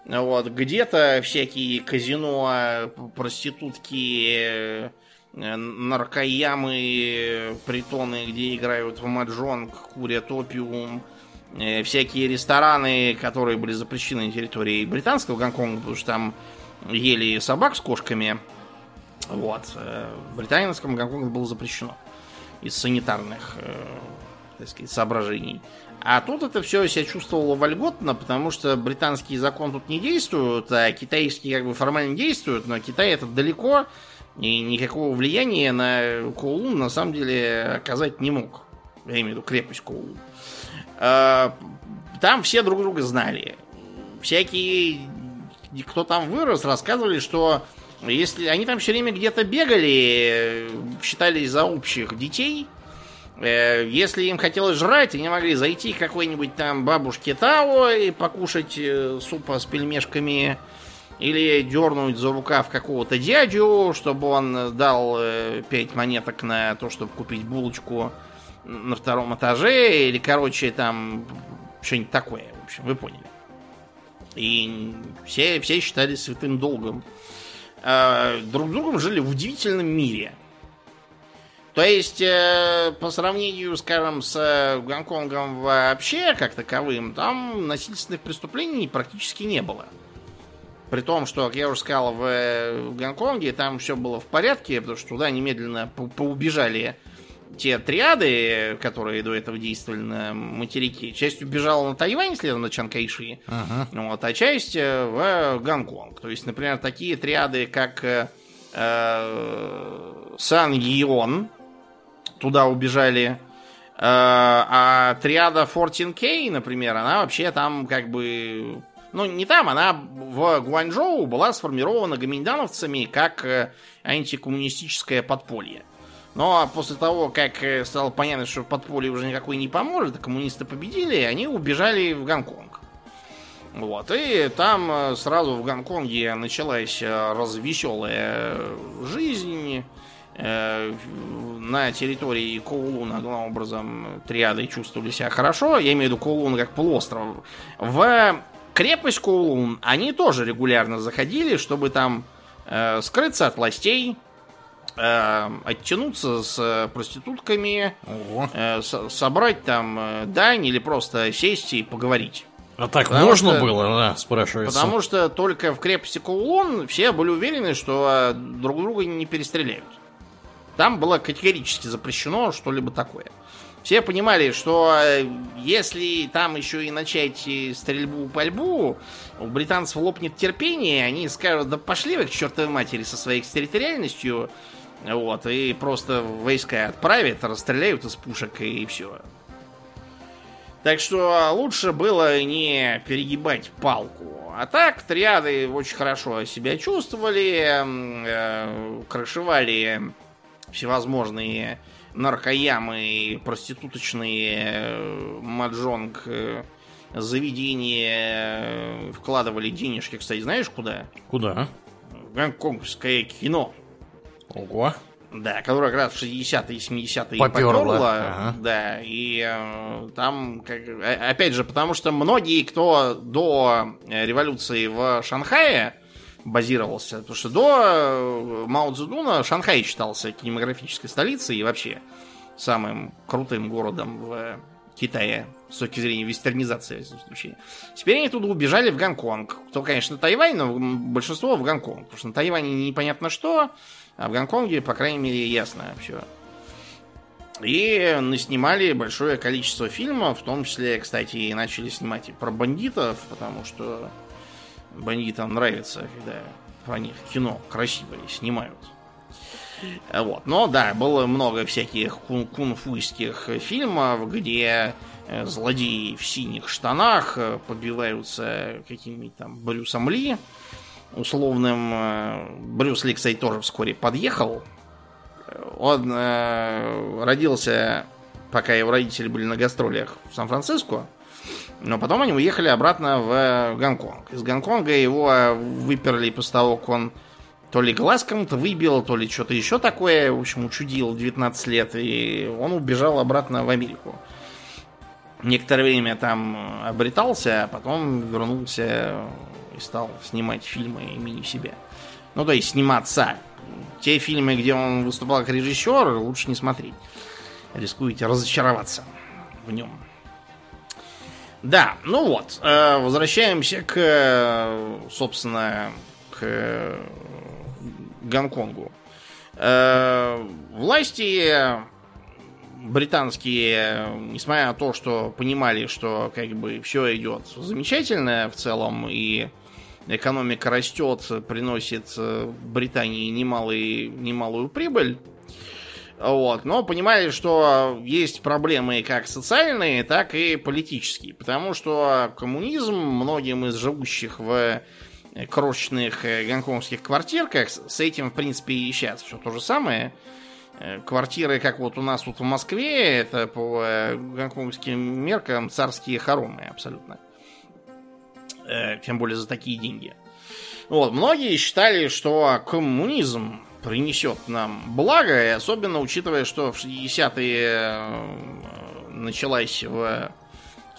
вот, где-то всякие казино, проститутки, э, наркоямы, притоны, где играют в маджонг, курят опиум, э, всякие рестораны, которые были запрещены на территории британского Гонконга, потому что там ели собак с кошками. Вот. Э, в британском Гонконге было запрещено. Из санитарных, э, так сказать, соображений. А тут это все себя чувствовало вольготно, потому что британский закон тут не действует, а китайский как бы формально действует, но Китай это далеко, и никакого влияния на Коулун на самом деле оказать не мог. Я имею в виду крепость Коулун. Э, там все друг друга знали. Всякие кто там вырос, рассказывали, что если они там все время где-то бегали, считались за общих детей, э, если им хотелось жрать, они могли зайти к какой-нибудь там бабушке Тао и покушать э, супа с пельмешками, или дернуть за рукав какого-то дядю, чтобы он дал 5 э, монеток на то, чтобы купить булочку на втором этаже, или, короче, там что-нибудь такое, в общем, вы поняли. И все, все считали святым долгом. Э, друг с другом жили в удивительном мире. То есть, э, по сравнению, скажем, с э, Гонконгом вообще, как таковым, там насильственных преступлений практически не было. При том, что, как я уже сказал, в Гонконге там все было в порядке, потому что туда немедленно поубежали те триады, которые до этого действовали на материке, часть убежала на Тайвань, следом на Чанкайши, uh-huh. вот, а часть э, в Гонконг. То есть, например, такие триады, как э, э Сан Гион, туда убежали, э, а триада 14K, например, она вообще там как бы... Ну, не там, она в Гуанчжоу была сформирована гоминдановцами как э, антикоммунистическое подполье. Но после того, как э, стало понятно, что подполье уже никакой не поможет, коммунисты победили, они убежали в Гонконг. Вот, и там э, сразу в Гонконге началась развеселая жизнь. На территории Коулуна, главным образом, триады чувствовали себя хорошо. Я имею в виду Коулун как полуостров. В крепость Коулун они тоже регулярно заходили, чтобы там скрыться от властей, э, оттянуться с э, проститутками, э, с, собрать там э, дань или просто сесть и поговорить. А так потому можно что, было, да, спрашивается. Потому что только в крепости Каулон все были уверены, что э, друг друга не перестреляют. Там было категорически запрещено что-либо такое. Все понимали, что э, если там еще и начать стрельбу-пальбу, у британцев лопнет терпение, они скажут, да пошли вы к чертовой матери со своей экстерриториальностью, вот, и просто войска отправят, расстреляют из пушек и все. Так что лучше было не перегибать палку. А так, триады очень хорошо себя чувствовали, э, крышевали всевозможные наркоямы, проституточные, э, маджонг, э, заведения, э, вкладывали денежки, кстати, знаешь куда? Куда? В гонконгское кино. Ого. Да, которая как раз в 60-е и 70-е Попёрла. попёрла. Ага. Да, и э, там, как, э, опять же, потому что многие, кто до революции в Шанхае базировался, потому что до э, Мао Цзэдуна Шанхай считался кинематографической столицей и вообще самым крутым городом в Китае с точки зрения вестернизации, в этом случае. Теперь они туда убежали в Гонконг. Кто, конечно, Тайвань, но большинство в Гонконг. Потому что на Тайване непонятно что, а в Гонконге, по крайней мере, ясно все. И наснимали большое количество фильмов, в том числе, кстати, и начали снимать и про бандитов, потому что бандитам нравится, когда про них кино красивое снимают. Вот. Но да, было много всяких кун- фильмов, где э, злодеи в синих штанах э, побиваются каким-нибудь там Брюсом Ли условным. э, Брюс Ли, кстати, тоже вскоре подъехал. Он э, родился, пока его родители были на гастролях в Сан-Франциско. Но потом они уехали обратно в Гонконг. Из Гонконга его выперли после того, как он то ли глаз кому-то выбил, то ли что-то еще такое. В общем, учудил 19 лет. И он убежал обратно в Америку. Некоторое время там обретался, а потом вернулся и стал снимать фильмы имени себя. Ну, то есть сниматься. Те фильмы, где он выступал как режиссер, лучше не смотреть. Рискуете разочароваться в нем. Да, ну вот, э, возвращаемся к, э, собственно, к э, Гонконгу. Власти британские, несмотря на то, что понимали, что как бы все идет замечательно в целом и экономика растет, приносит Британии немалый, немалую прибыль, вот. Но понимали, что есть проблемы как социальные, так и политические. Потому что коммунизм многим из живущих в крошечных э, гонконгских квартирках с этим, в принципе, и сейчас все то же самое. Э, Квартиры, как вот у нас тут в Москве, это по э, гонконгским меркам царские хоромы абсолютно. Э, Тем более за такие деньги. Вот, многие считали, что коммунизм принесет нам благо, и особенно учитывая, что в 60-е э, началась в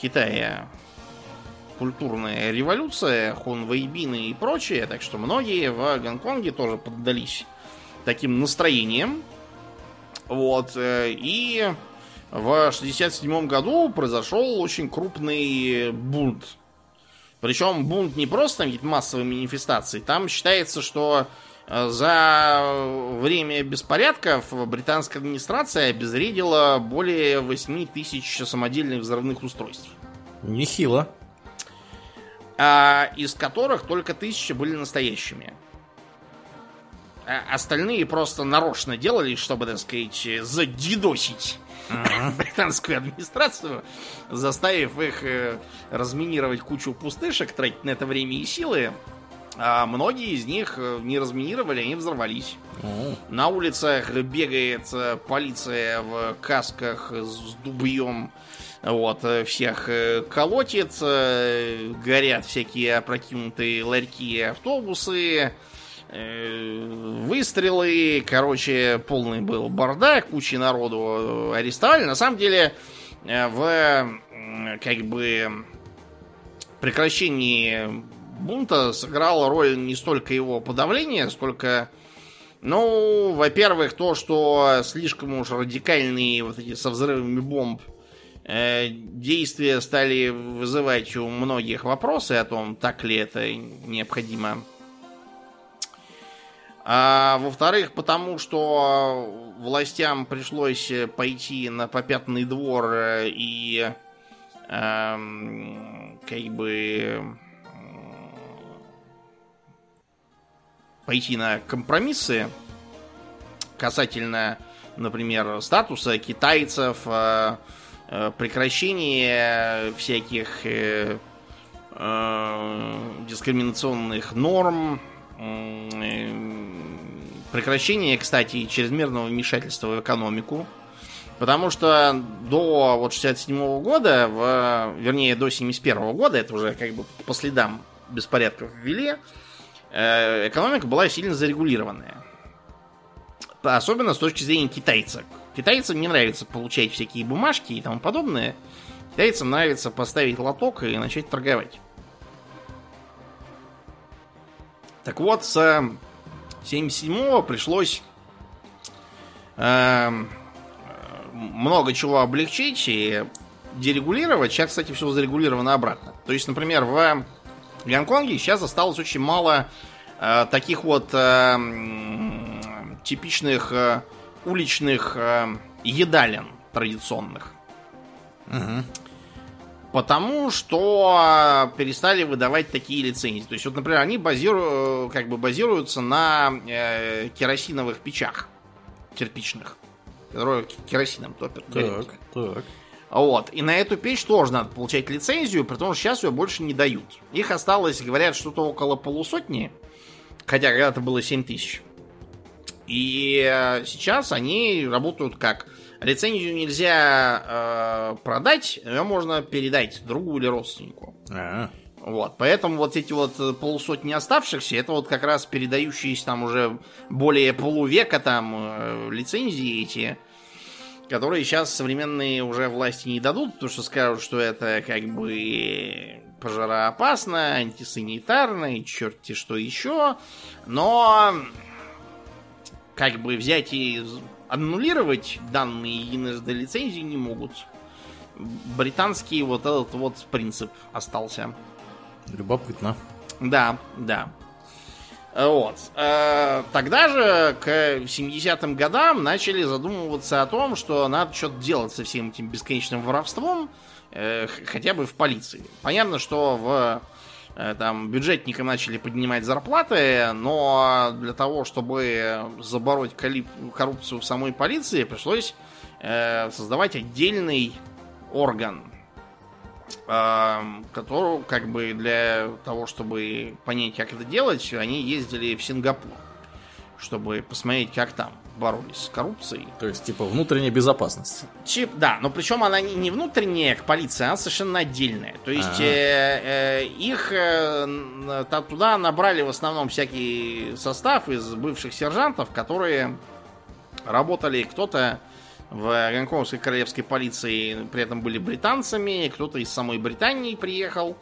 Китае культурная революция, хунвейбины и прочее, так что многие в Гонконге тоже поддались таким настроениям. Вот, э, и в 67 году произошел очень крупный бунт. Причем бунт не просто там массовые манифестации. Там считается, что за время беспорядков британская администрация обезвредила более 8 тысяч самодельных взрывных устройств. Нехило. а, из которых только тысячи были настоящими. А остальные просто нарочно делали, чтобы, так сказать, задидосить британскую администрацию, заставив их э, разминировать кучу пустышек, тратить на это время и силы. А многие из них э, не разминировали, они взорвались. О, На улицах бегает э, полиция в касках с дубьем. Вот, э, всех колотит, горят всякие опрокинутые ларьки и автобусы, выстрелы, короче, полный был бардак, куча народу арестовали. На самом деле, в как бы прекращении бунта сыграла роль не столько его подавления, сколько ну, во-первых, то, что слишком уж радикальные вот эти со взрывами бомб э, действия стали вызывать у многих вопросы о том, так ли это необходимо. А во-вторых, потому что властям пришлось пойти на попятный двор и эм, как бы пойти на компромиссы касательно, например, статуса китайцев, э, э, прекращения всяких э, дискриминационных норм, прекращение, кстати, чрезмерного вмешательства в экономику. Потому что до вот 67 -го года, в, вернее, до 71 -го года, это уже как бы по следам беспорядков ввели, экономика была сильно зарегулированная. Особенно с точки зрения китайцев. Китайцам не нравится получать всякие бумажки и тому подобное. Китайцам нравится поставить лоток и начать торговать. Так вот, с 77-го пришлось э, много чего облегчить и дерегулировать. Сейчас, кстати, все зарегулировано обратно. То есть, например, в в Гонконге сейчас осталось очень мало э, таких вот э, типичных э, уличных э, едалин традиционных. Угу. Потому что перестали выдавать такие лицензии. То есть, вот, например, они базиру, как бы базируются на э, керосиновых печах кирпичных, которые керосином топят. Так, так. Вот. И на эту печь тоже надо получать лицензию, потому что сейчас ее больше не дают. Их осталось, говорят, что-то около полусотни, хотя когда-то было 7 тысяч. И э, сейчас они работают как? Лицензию нельзя э, продать, ее можно передать другу или родственнику. А-а. Вот, поэтому вот эти вот полусотни оставшихся, это вот как раз передающиеся там уже более полувека там э, лицензии эти, которые сейчас современные уже власти не дадут, потому что скажут, что это как бы пожароопасно, антисанитарно и черти что еще. Но как бы взять и аннулировать данные единожды лицензии не могут. Британский вот этот вот принцип остался. Любопытно. Да, да. Вот. Э, тогда же, к 70-м годам, начали задумываться о том, что надо что-то делать со всем этим бесконечным воровством, э, хотя бы в полиции. Понятно, что в э, там бюджетникам начали поднимать зарплаты, но для того, чтобы забороть коррупцию в самой полиции, пришлось создавать отдельный орган, которую, как бы, для того, чтобы понять, как это делать, они ездили в Сингапур, чтобы посмотреть, как там боролись с коррупцией. То есть, типа, внутренняя безопасность. Тип, да, но причем она не внутренняя к полиции, она совершенно отдельная. То есть, э, э, их э, туда набрали в основном всякий состав из бывших сержантов, которые работали кто-то в гонконгской королевской полиции при этом были британцами, кто-то из самой Британии приехал.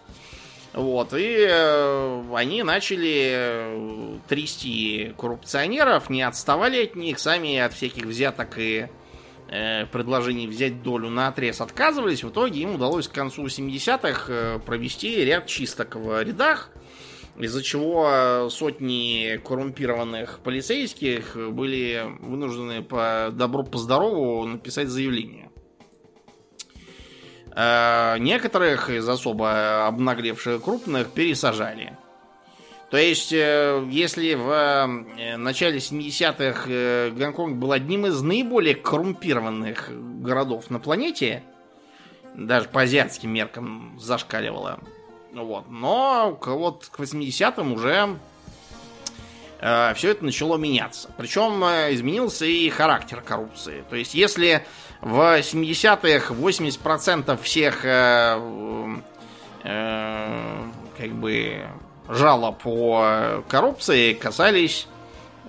Вот, и э, они начали э, трясти коррупционеров, не отставали от них, сами от всяких взяток и э, предложений взять долю на отрез отказывались. В итоге им удалось к концу 70-х э, провести ряд чисток в рядах из-за чего сотни коррумпированных полицейских были вынуждены по добру по здорову написать заявление. А некоторых из особо обнаглевших крупных пересажали. То есть, э, если в э, начале 70-х э, Гонконг был одним из наиболее коррумпированных городов на планете, даже по азиатским меркам зашкаливало, вот. Но вот к 80-м уже э, все это начало меняться. Причем э, изменился и характер коррупции. То есть, если в 70-х 80% всех э, э, как бы жалоб по коррупции касались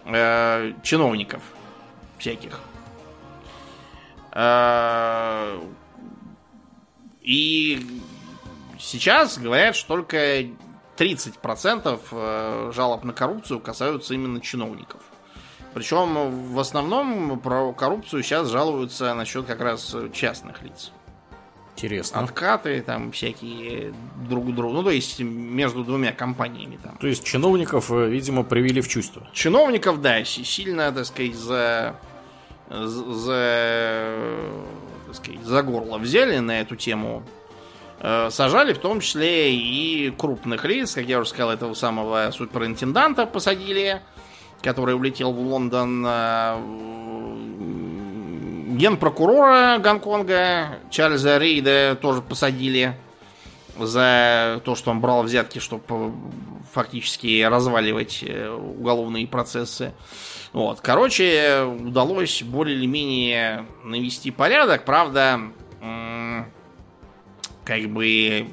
э, чиновников всяких. Э, и Сейчас говорят, что только 30% э, жалоб на коррупцию касаются именно чиновников. Причем в основном про коррупцию сейчас жалуются насчет как раз частных лиц. Интересно. откаты там всякие друг другу. Ну, то есть между двумя компаниями там. То есть чиновников, э, видимо, привели в чувство. Чиновников, да, си- сильно, так сказать, за, за, так сказать, за горло взяли на эту тему. Э, Сажали в том числе и крупных лиц, как я уже сказал, этого самого суперинтенданта посадили, который улетел в Лондон. э, Генпрокурора Гонконга Чарльза Рейда тоже посадили за то, что он брал взятки, чтобы фактически разваливать э, уголовные процессы. Вот. Короче, удалось более или менее навести порядок. Правда, как бы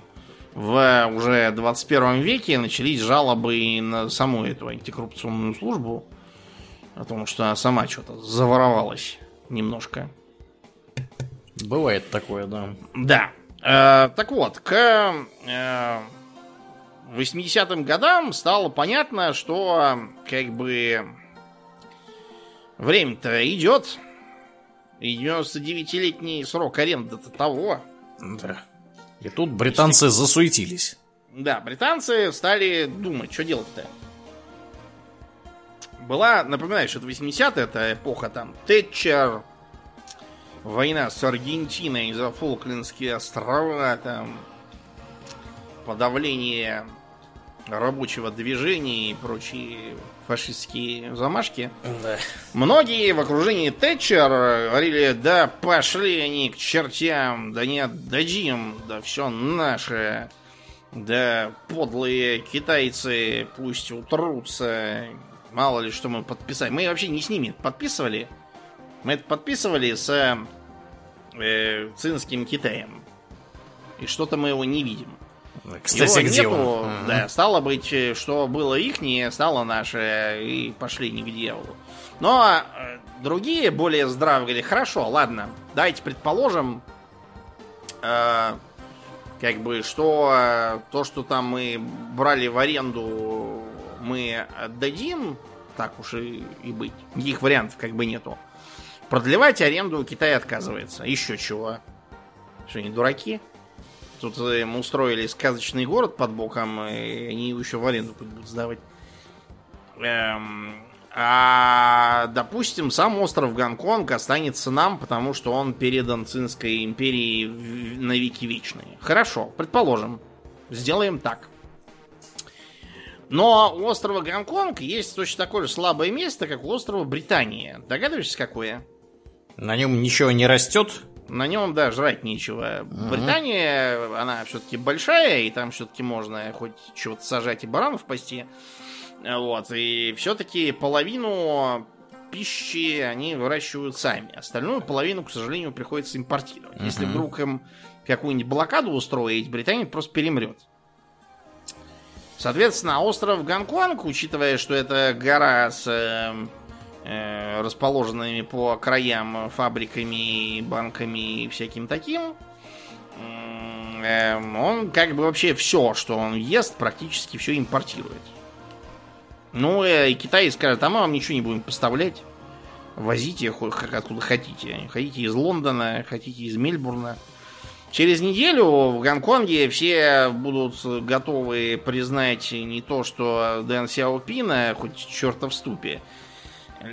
в уже 21 веке начались жалобы и на саму эту антикоррупционную службу. О том, что она сама что-то заворовалась немножко. Бывает такое, да. Да. Э, так вот, к э, 80-м годам стало понятно, что как бы время-то идет. И 99-летний срок аренды-то того. Да. И тут британцы засуетились. Да, британцы стали думать, что делать-то. Была, напоминаю, что это 80-е, это эпоха там Тэтчер, война с Аргентиной за Фолклендские острова, там подавление рабочего движения и прочие фашистские замашки. Да. Многие в окружении Тэтчер говорили, да пошли они к чертям, да не отдадим, да все наше. Да подлые китайцы пусть утрутся. Мало ли что мы подписали. Мы вообще не с ними подписывали. Мы это подписывали с э, цинским Китаем. И что-то мы его не видим. Кстати, Его где нету, он? Да, стало быть, что было ихнее, стало наше, и пошли не к дьяволу. Но э, другие, более здравые, говорили, хорошо, ладно, давайте предположим, э, как бы, что э, то, что там мы брали в аренду, мы отдадим, так уж и, и быть. Никаких вариантов как бы нету. Продлевать аренду Китай отказывается. Еще чего? Что, не дураки? Тут э, мы устроили сказочный город под боком, и они его еще в аренду будут сдавать. Эм, а, допустим, сам остров Гонконг останется нам, потому что он передан Цинской империи на веки вечные. Хорошо, предположим. Сделаем так. Но у острова Гонконг есть точно такое же слабое место, как у острова Британия. Догадываешься, какое? На нем ничего не растет. На нем, да, жрать нечего. Британия, она все-таки большая, и там все-таки можно хоть чего-то сажать и баранов пасти. Вот, и все-таки половину пищи они выращивают сами. Остальную половину, к сожалению, приходится импортировать. Если Мгм. вдруг им какую-нибудь блокаду устроить, Британия просто перемрет. Соответственно, остров Гонконг, учитывая, что это гора с э, расположенными по краям фабриками, банками и всяким таким, эм, он как бы вообще все, что он ест, практически все импортирует. Ну, э, и Китай скажет, а мы вам ничего не будем поставлять. Возите как откуда хотите. Хотите из Лондона, хотите из Мельбурна. Через неделю в Гонконге все будут готовы признать не то, что Дэн Сяопина, хоть черта в ступе,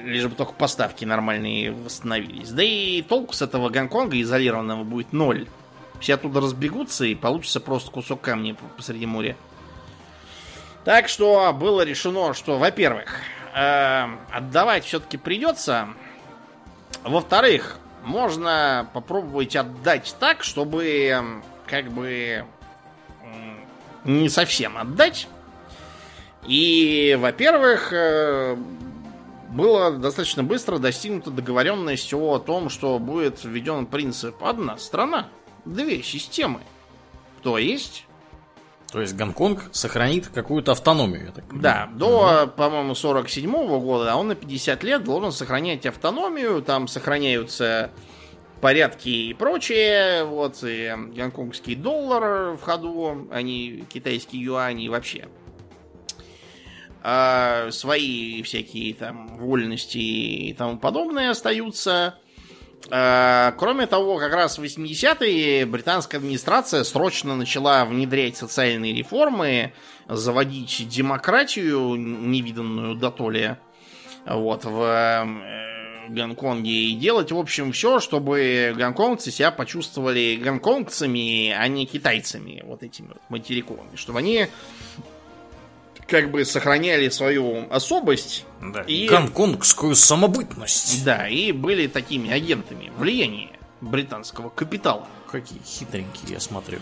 лишь бы только поставки нормальные восстановились. Да и толку с этого Гонконга изолированного будет ноль. Все оттуда разбегутся и получится просто кусок камня посреди моря. Так что было решено, что, во-первых, э, отдавать все-таки придется. Во-вторых, можно попробовать отдать так, чтобы м, как бы не совсем отдать. И, во-первых, э, было достаточно быстро достигнута договоренность о том, что будет введен принцип одна страна, две системы. То есть То есть Гонконг сохранит какую-то автономию, я так понимаю. Да, до, по-моему, 47 года, а он на 50 лет должен сохранять автономию, там сохраняются порядки и прочее, вот, и гонконгский доллар в ходу, а не китайский юань и вообще. А свои всякие там вольности и тому подобное остаются. Э, кроме того, как раз в 80-е британская администрация срочно начала внедрять социальные реформы, заводить демократию, невиданную до дотоле, вот, в э, Гонконге и делать, в общем, все, чтобы гонконгцы себя почувствовали гонконгцами, а не китайцами, вот этими вот материковыми, чтобы они как бы сохраняли свою особость. Да, и гонконгскую самобытность. Да, и были такими агентами влияния британского капитала. Какие хитренькие, я смотрю.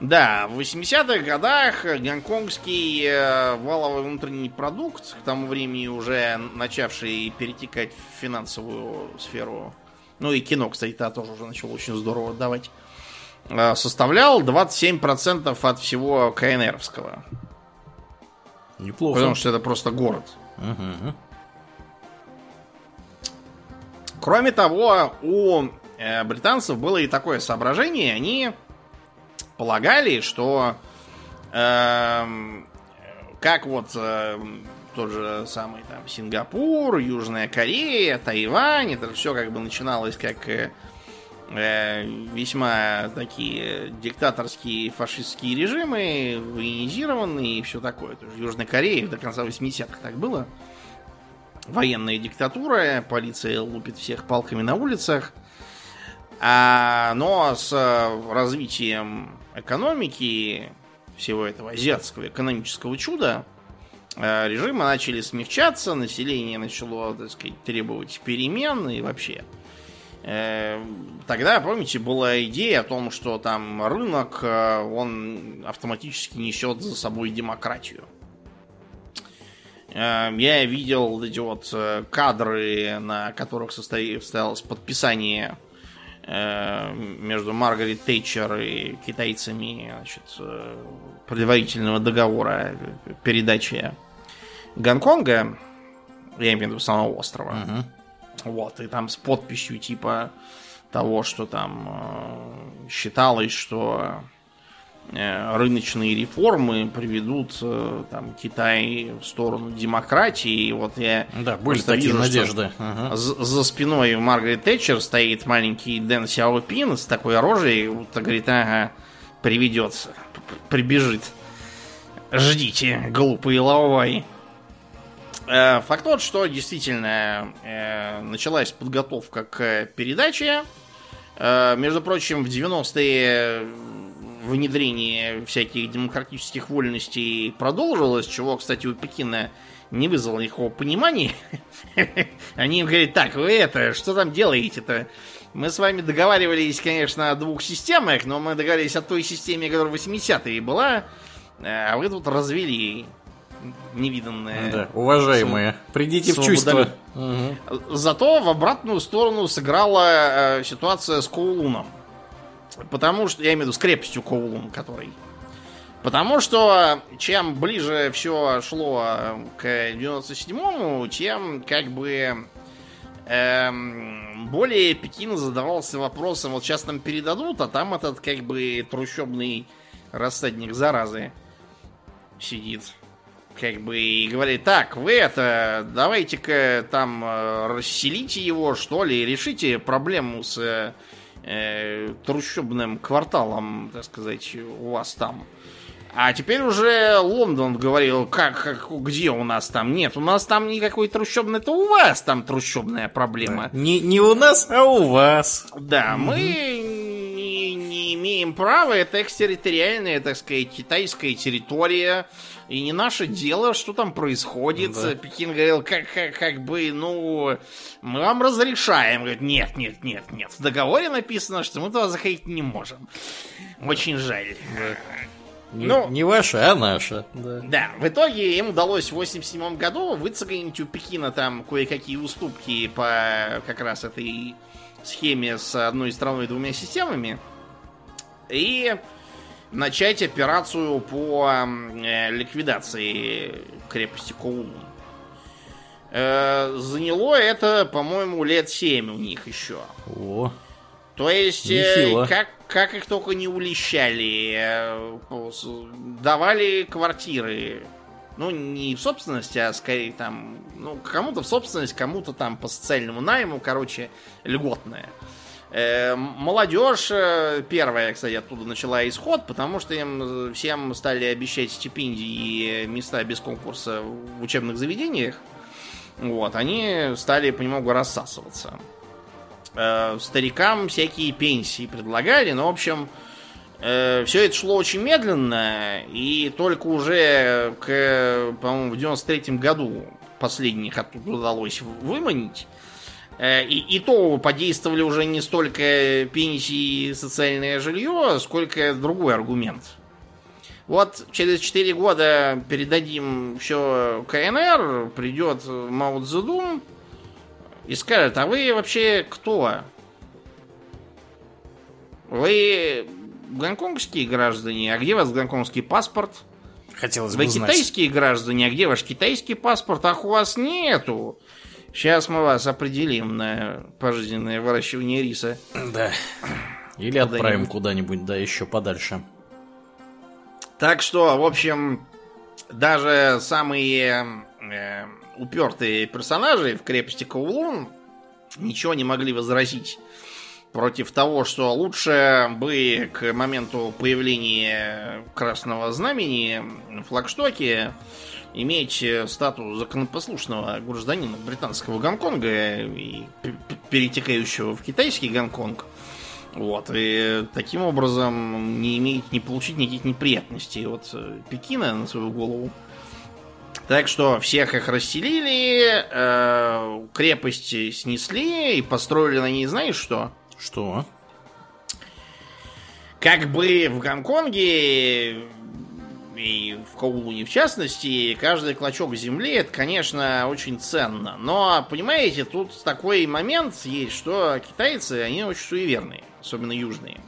Да, в 80-х годах гонконгский э, валовый внутренний продукт, к тому времени уже начавший перетекать в финансовую сферу, ну и кино, кстати, -то тоже уже начал очень здорово давать, э, составлял 27% от всего КНРовского. Неплохо. Потому что это просто город. Угу. Кроме того, у э, британцев было и такое соображение. Они полагали, что э, как вот э, тот же самый там Сингапур, Южная Корея, Тайвань, это все как бы начиналось как э, Э, весьма такие диктаторские фашистские режимы, военизированные и все такое. То есть в Южной Корее до конца 80-х так было. Военная диктатура, полиция лупит всех палками на улицах. А, но с развитием экономики, всего этого азиатского экономического чуда, э, режимы начали смягчаться, население начало, так сказать, требовать перемен и вообще Э, тогда, помните, была идея о том, что там рынок, э, он автоматически несет за собой демократию. Э, я видел эти вот кадры, на которых состоялось подписание между Маргарет Тейчер и китайцами значит, предварительного договора передачи Гонконга, я имею в виду самого острова. Uh-huh. Вот, и там с подписью типа того, что там э, считалось, что э, рыночные реформы приведут э, там Китай в сторону демократии. И вот я да, были такие вижу, надежды. Ага. За, за спиной Маргарет Тэтчер стоит маленький Дэн Сяопин с такой рожей, вот говорит, ага, приведет, прибежит. Ждите, глупые лавай. Э, факт тот, что действительно э, началась подготовка к передаче. Э, между прочим, в 90-е внедрение всяких демократических вольностей продолжилось, чего, кстати, у Пекина не вызвало никакого понимания. Они им говорят, так, вы это, что там делаете-то? Мы с вами договаривались, конечно, о двух системах, но мы договорились о той системе, которая в 80-е была, а вы тут развели невиданное. Да, уважаемые, придите в чувство. Угу. Зато в обратную сторону сыграла э, ситуация с Коулуном. Потому что, я имею в виду с крепостью Коулун, который. Потому что чем ближе все шло к 97-му, тем как бы эм, более Пекин задавался вопросом, вот сейчас нам передадут, а там этот как бы трущобный рассадник заразы сидит как бы и говорит, так, вы это, давайте-ка там э, расселите его, что ли, решите проблему с э, трущобным кварталом, так сказать, у вас там. А теперь уже Лондон говорил, как, как где у нас там? Нет, у нас там никакой трущобный, это у вас там трущобная проблема. Не, не у нас, а у вас. Да, угу. мы имеем права, это экстерриториальная, так сказать, китайская территория. И не наше дело, что там происходит. Да. Пекин говорил, как, как, как бы, ну, мы вам разрешаем. Говорит, нет, нет, нет, нет. В договоре написано, что мы туда заходить не можем. Очень жаль. Да. Не, ну, не ваша, а наша. Да. да, в итоге им удалось в 87 году выцегонить у Пекина там кое-какие уступки по как раз этой схеме с одной страной и двумя системами. И начать операцию по э, ликвидации крепости Коулун. Э, заняло это, по-моему, лет 7 у них еще. О. То есть, э, как, как их только не улещали, давали квартиры. Ну, не в собственности, а скорее там, ну, кому-то в собственность, кому-то там по социальному найму, короче, льготное. Э, молодежь э, первая, кстати, оттуда начала исход, потому что им всем стали обещать стипендии и места без конкурса в учебных заведениях. Вот, они стали понемногу рассасываться. Э, старикам всякие пенсии предлагали, но, в общем, э, все это шло очень медленно, и только уже, к, по-моему, в 93 году последних оттуда удалось выманить. Э, и, и то подействовали уже не столько пенсии и социальное жилье, сколько другой аргумент. Вот через 4 года передадим все КНР, придет Мао Цзэдун и скажет, а вы вообще кто? Вы гонконгские граждане, а где у вас гонконгский паспорт? Хотелось Вы бы знать. китайские граждане, а где ваш китайский паспорт? Ах, у вас нету. Сейчас мы вас определим на пожизненное выращивание риса. Да. Или отправим куда-нибудь, да, еще подальше. Так что, в общем, даже самые э, упертые персонажи в крепости Каулун ничего не могли возразить против того, что лучше бы к моменту появления Красного Знамени в флагштоке иметь статус законопослушного гражданина британского Гонконга и перетекающего в китайский Гонконг. Вот, и таким образом не иметь, не получить никаких неприятностей от э, Пекина на свою голову. Так что всех их расселили, э, крепости снесли и построили на ней, знаешь что? Что? Как бы в Гонконге и в Каулуне в частности, каждый клочок земли это, конечно, очень ценно. Но, понимаете, тут такой момент есть, что китайцы, они очень суеверные, особенно южные.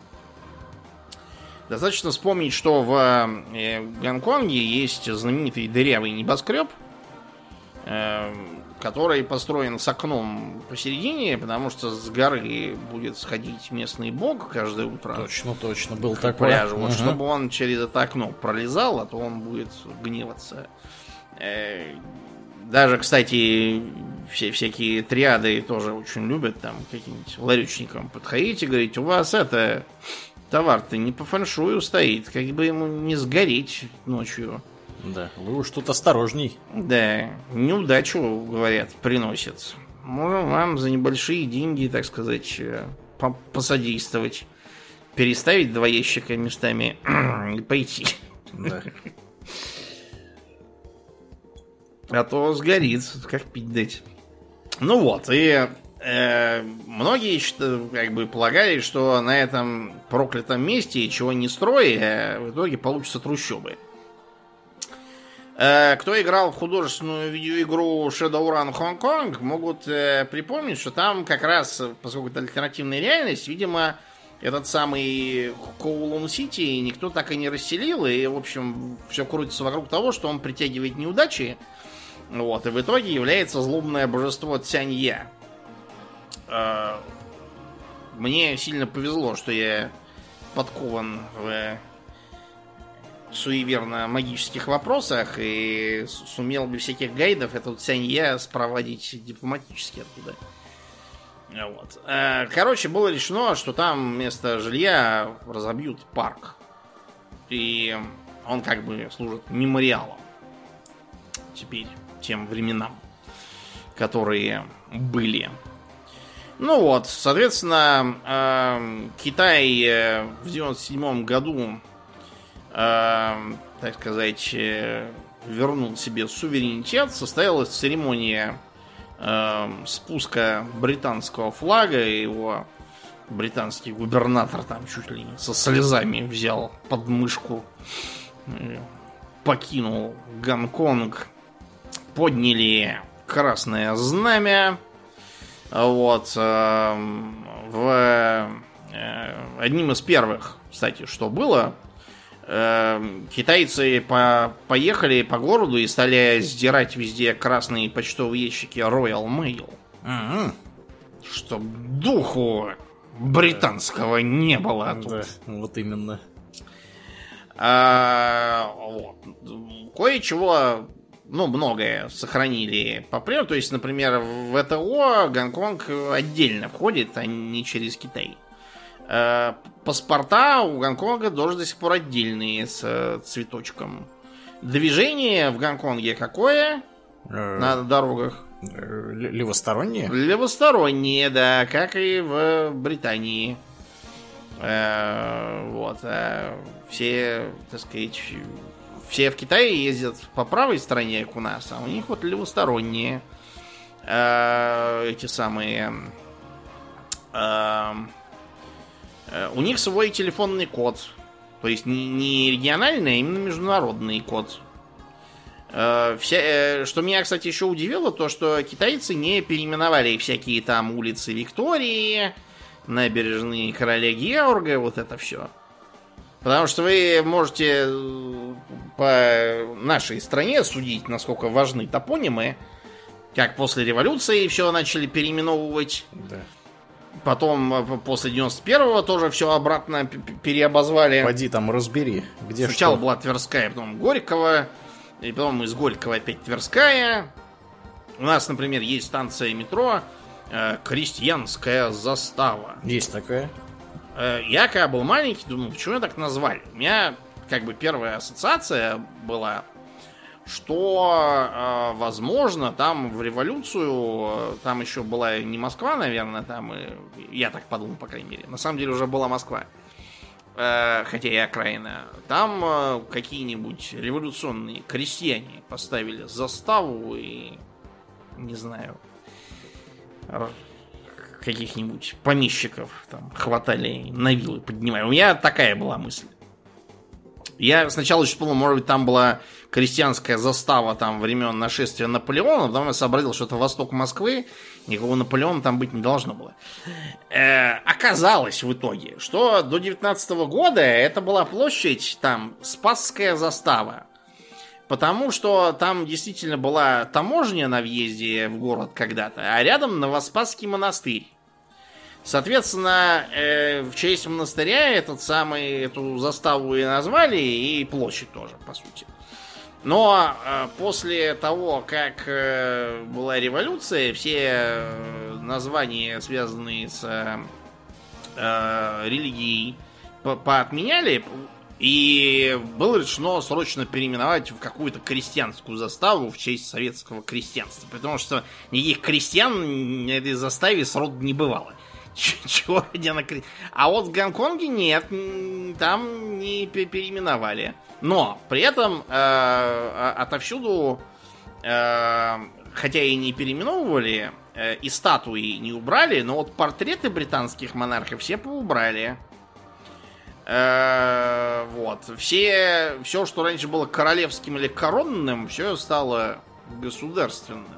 Достаточно вспомнить, что в э, Гонконге есть знаменитый дырявый небоскреб, э, который построен с окном посередине, потому что с горы будет сходить местный бог каждое утро. Точно, точно, был такой. пляжу. Вот Ага. чтобы он через это окно пролезал, а то он будет гневаться. Э, Даже, кстати, все всякие триады тоже очень любят там каким-нибудь ларючникам подходить и говорить, у вас это товар-то не по фэншую стоит, как бы ему не сгореть ночью. Да, вы уж тут осторожней. Да, неудачу, говорят, приносит. Можем вам за небольшие деньги, так сказать, э, по- посодействовать. Переставить два ящика местами и пойти. Да. А то сгорит, как пить дать. Ну вот, и э, многие как бы полагали, что на этом проклятом месте чего не строя, в итоге получатся трущобы. Э, Кто играл в художественную видеоигру Shadowrun Hong Kong, могут э, припомнить, что там как раз, поскольку это альтернативная реальность, видимо, этот самый Коулун Сити никто так и не расселил, и, в общем, все крутится вокруг того, что он притягивает неудачи, вот, и в итоге является злобное божество Цянья. Э, Мне сильно повезло, что я подкован в суеверно-магических вопросах и сумел без всяких гайдов эту Цянья спроводить дипломатически оттуда. Вот. Э, Короче, было решено, что там вместо жилья разобьют парк. И он как бы служит мемориалом. Теперь тем временам, которые были. Ну вот, соответственно, эм, Китай э, в 97 году, так сказать, э, вернул себе суверенитет. Состоялась церемония эм, спуска британского флага. и Его британский губернатор там чуть ли не со слезами взял под мышку. э, Покинул Гонконг. Подняли красное знамя. Вот. эм, В э, одним из первых, кстати, что было, эм, китайцы по поехали по городу и стали сдирать везде красные почтовые ящики Royal Mail. М-м. Чтоб духу британского не было тут. Да, вот именно. А, вот. Кое-чего ну, многое сохранили по примеру. То есть, например, в ВТО Гонконг отдельно входит, а не через Китай. Э, паспорта у Гонконга тоже до сих пор отдельные с э, цветочком. Движение в Гонконге какое? Э, На дорогах? Левосторонние? Левосторонние, да, как и в Британии. Вот. а Все, так сказать, все в Китае ездят по правой стороне, как у нас, а у них вот левосторонние эти самые... э, У них свой телефонный код. То есть не, региональный, а именно международный код. Э, вся- э, что меня, кстати, еще удивило, то, что китайцы не переименовали всякие там улицы Виктории, набережные короля Георга, вот это все. Потому что вы можете по нашей стране судить, насколько важны топонимы, как после революции все начали переименовывать. Да. Потом э, после 91-го тоже все обратно переобозвали. Пойди там разбери, где Сначала что. была Тверская, потом Горького, и потом из Горького опять Тверская. У нас, например, есть станция метро э, Крестьянская застава. Есть такая. Э, я когда был маленький, думал, почему ее так назвали? У меня как бы первая ассоциация была, что, э, возможно, там в революцию, э, там еще была не Москва, наверное, там, и, я так подумал, по крайней мере. На самом деле уже была Москва. Э, хотя и окраина. Там э, какие-нибудь революционные крестьяне поставили заставу и, не знаю, каких-нибудь помещиков там хватали на вилы, поднимали. У меня такая была мысль. Я сначала еще подумал, может быть, там была крестьянская застава там времен нашествия Наполеона, потом я сообразил, что это восток Москвы, никакого Наполеона там быть не должно было. Э, оказалось в итоге, что до 19 года это была площадь там Спасская застава. Потому что там действительно была таможня на въезде в город когда-то, а рядом Новоспасский монастырь. Соответственно, э, в честь монастыря этот самый, эту заставу и назвали, и площадь тоже, по сути. Но э, после того, как э, была революция, все э, названия, связанные с э, религией, по- поотменяли, и было решено срочно переименовать в какую-то крестьянскую заставу в честь советского крестьянства. Потому что никаких крестьян на этой заставе сроду не бывало. Чего она кре- А вот в Гонконге нет, там не пе- переименовали. Но при этом э, а- отовсюду, э, хотя и не переименовывали, э, и статуи не убрали, но вот портреты британских монархов все поубрали. Вот. Все, все, что раньше было королевским или коронным, все стало государственным.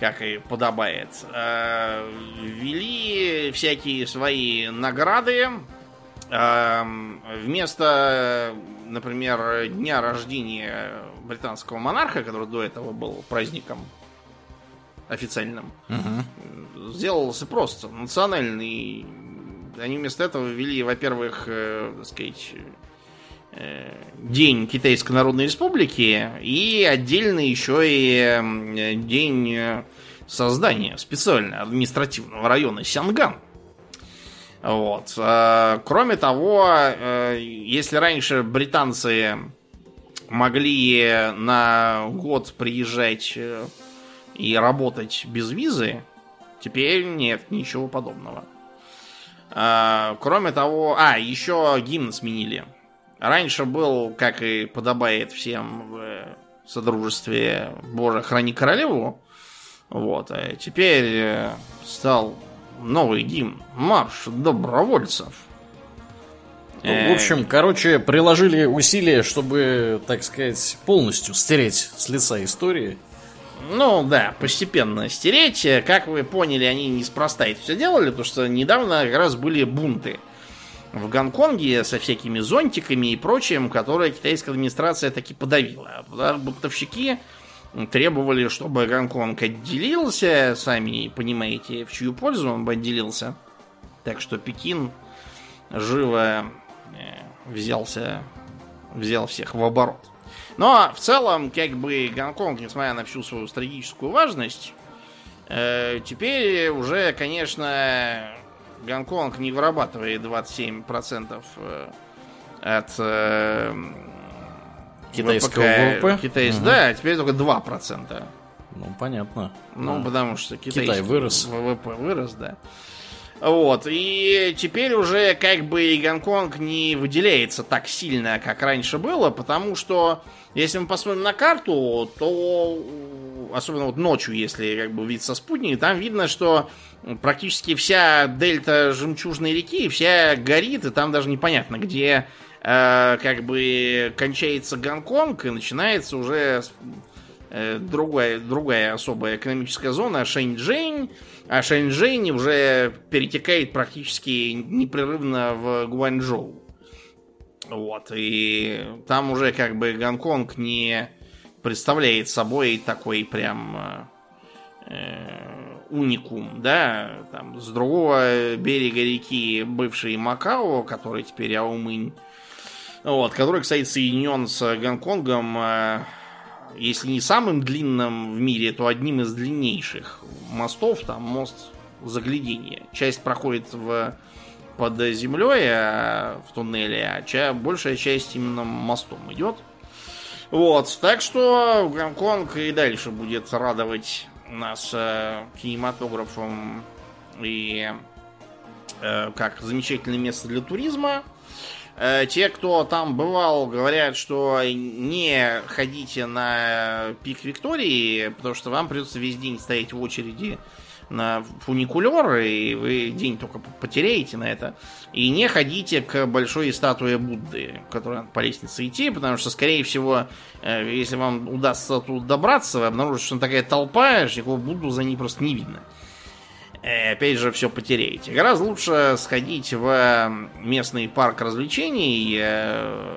Как и подобает. Э, Ввели всякие свои награды. Э, Вместо, например, дня рождения британского монарха, который до этого был праздником официальным, Мгм. сделался просто национальный. Они вместо этого ввели, во-первых, э, так сказать, День Китайской Народной Республики и отдельно еще и э, день э, создания специально административного района Сянган. Вот. Кроме того, э, если раньше британцы могли на год приезжать э, и работать без визы, теперь нет ничего подобного. Кроме того, а, еще гимн сменили. Раньше был, как и подобает всем в Содружестве Боже, храни королеву. Вот, а теперь э, стал новый гимн. Марш добровольцев. Ну, В общем, короче, приложили усилия, чтобы, так сказать, полностью стереть с лица истории. Ну да, постепенно стереть. Как вы поняли, они неспроста это все делали, потому что недавно как раз были бунты в Гонконге со всякими зонтиками и прочим, которые китайская администрация таки подавила. Бунтовщики требовали, чтобы Гонконг отделился, сами понимаете, в чью пользу он бы отделился. Так что Пекин живо э, взялся, взял всех в оборот. Но в целом, как бы Гонконг, несмотря на всю свою стратегическую важность, э, теперь уже, конечно, Гонконг не вырабатывает 27% э, от э, Китайского ВВП? Китайс, угу. Да, теперь только 2%. Ну, понятно. Ну, а. потому что Китай вырос. ВВП вырос, да. Вот, и теперь уже как бы Гонконг не выделяется так сильно, как раньше было, потому что если мы посмотрим на карту, то особенно вот ночью, если как бы вид со спутника, там видно, что практически вся дельта жемчужной реки, вся горит, и там даже непонятно, где э, как бы кончается Гонконг и начинается уже э, другая, другая особая экономическая зона, Шэньчжэнь, а Шэньчжэнь уже перетекает практически непрерывно в Гуанчжоу. Вот, и там уже как бы Гонконг не представляет собой такой прям э, уникум, да, там с другого берега реки бывший Макао, который теперь Аумынь, вот, который, кстати, соединен с Гонконгом, э, если не самым длинным в мире, то одним из длиннейших мостов, там мост заглядения. Часть проходит в под землей а, в туннеле, а ча, большая часть именно мостом идет. Вот, так что Гонконг и дальше будет радовать нас э, кинематографом и э, как замечательное место для туризма. Э, те, кто там бывал, говорят, что не ходите на пик Виктории, потому что вам придется весь день стоять в очереди на фуникулер, и вы день только потеряете на это. И не ходите к большой статуе Будды, которая по лестнице идти, потому что, скорее всего, э, если вам удастся тут добраться, вы обнаружите, что такая толпа, что никакого Будду за ней просто не видно. И э, опять же, все потеряете. Гораздо лучше сходить в местный парк развлечений, э,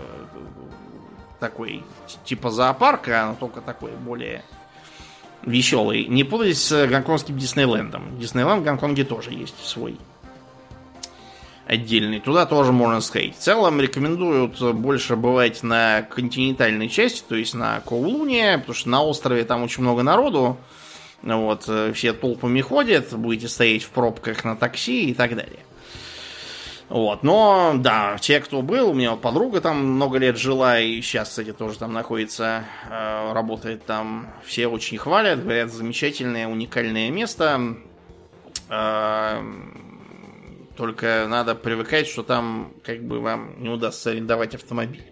такой, типа зоопарка, но только такой более веселый. Не путать с гонконгским Диснейлендом. Диснейленд в Гонконге тоже есть свой отдельный. Туда тоже можно сходить. В целом рекомендуют больше бывать на континентальной части, то есть на Коулуне, потому что на острове там очень много народу. Вот, все толпами ходят, будете стоять в пробках на такси и так далее. Вот, но, да, те, кто был, у меня вот подруга там много лет жила, и сейчас, кстати, тоже там находится, э, работает там, все очень хвалят, говорят, замечательное, уникальное место. Э, только надо привыкать, что там как бы вам не удастся арендовать автомобиль.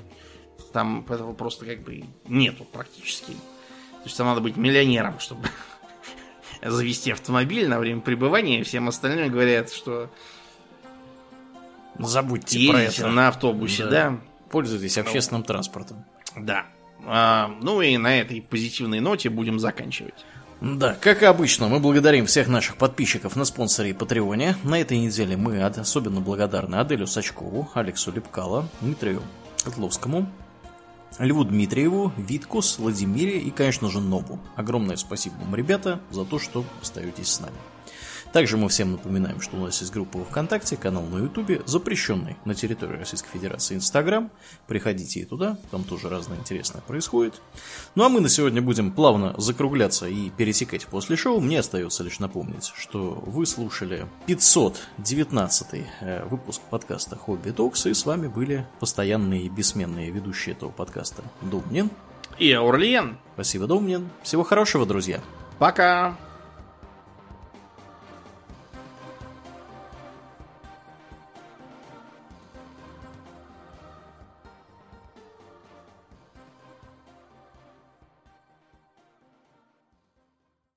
Там этого просто как бы нету практически. То есть там надо быть миллионером, чтобы завести автомобиль на время пребывания. Всем остальным говорят, что Забудьте Ездите про это. на автобусе, да. да? Пользуйтесь ну. общественным транспортом. Да. А, ну и на этой позитивной ноте будем заканчивать. Да, как и обычно, мы благодарим всех наших подписчиков на спонсоре и Патреоне. На этой неделе мы особенно благодарны Аделю Сачкову, Алексу Лепкало, Дмитрию Котловскому, Льву Дмитриеву, Виткус, Владимире и, конечно же, Нобу. Огромное спасибо вам, ребята, за то, что остаетесь с нами. Также мы всем напоминаем, что у нас есть группа ВКонтакте, канал на Ютубе, запрещенный на территории Российской Федерации Инстаграм. Приходите и туда, там тоже разное интересное происходит. Ну а мы на сегодня будем плавно закругляться и пересекать после шоу. Мне остается лишь напомнить, что вы слушали 519 э, выпуск подкаста Хобби Токс, и с вами были постоянные и бессменные ведущие этого подкаста Домнин и Аурлиен. Спасибо, Домнин. Всего хорошего, друзья. Пока.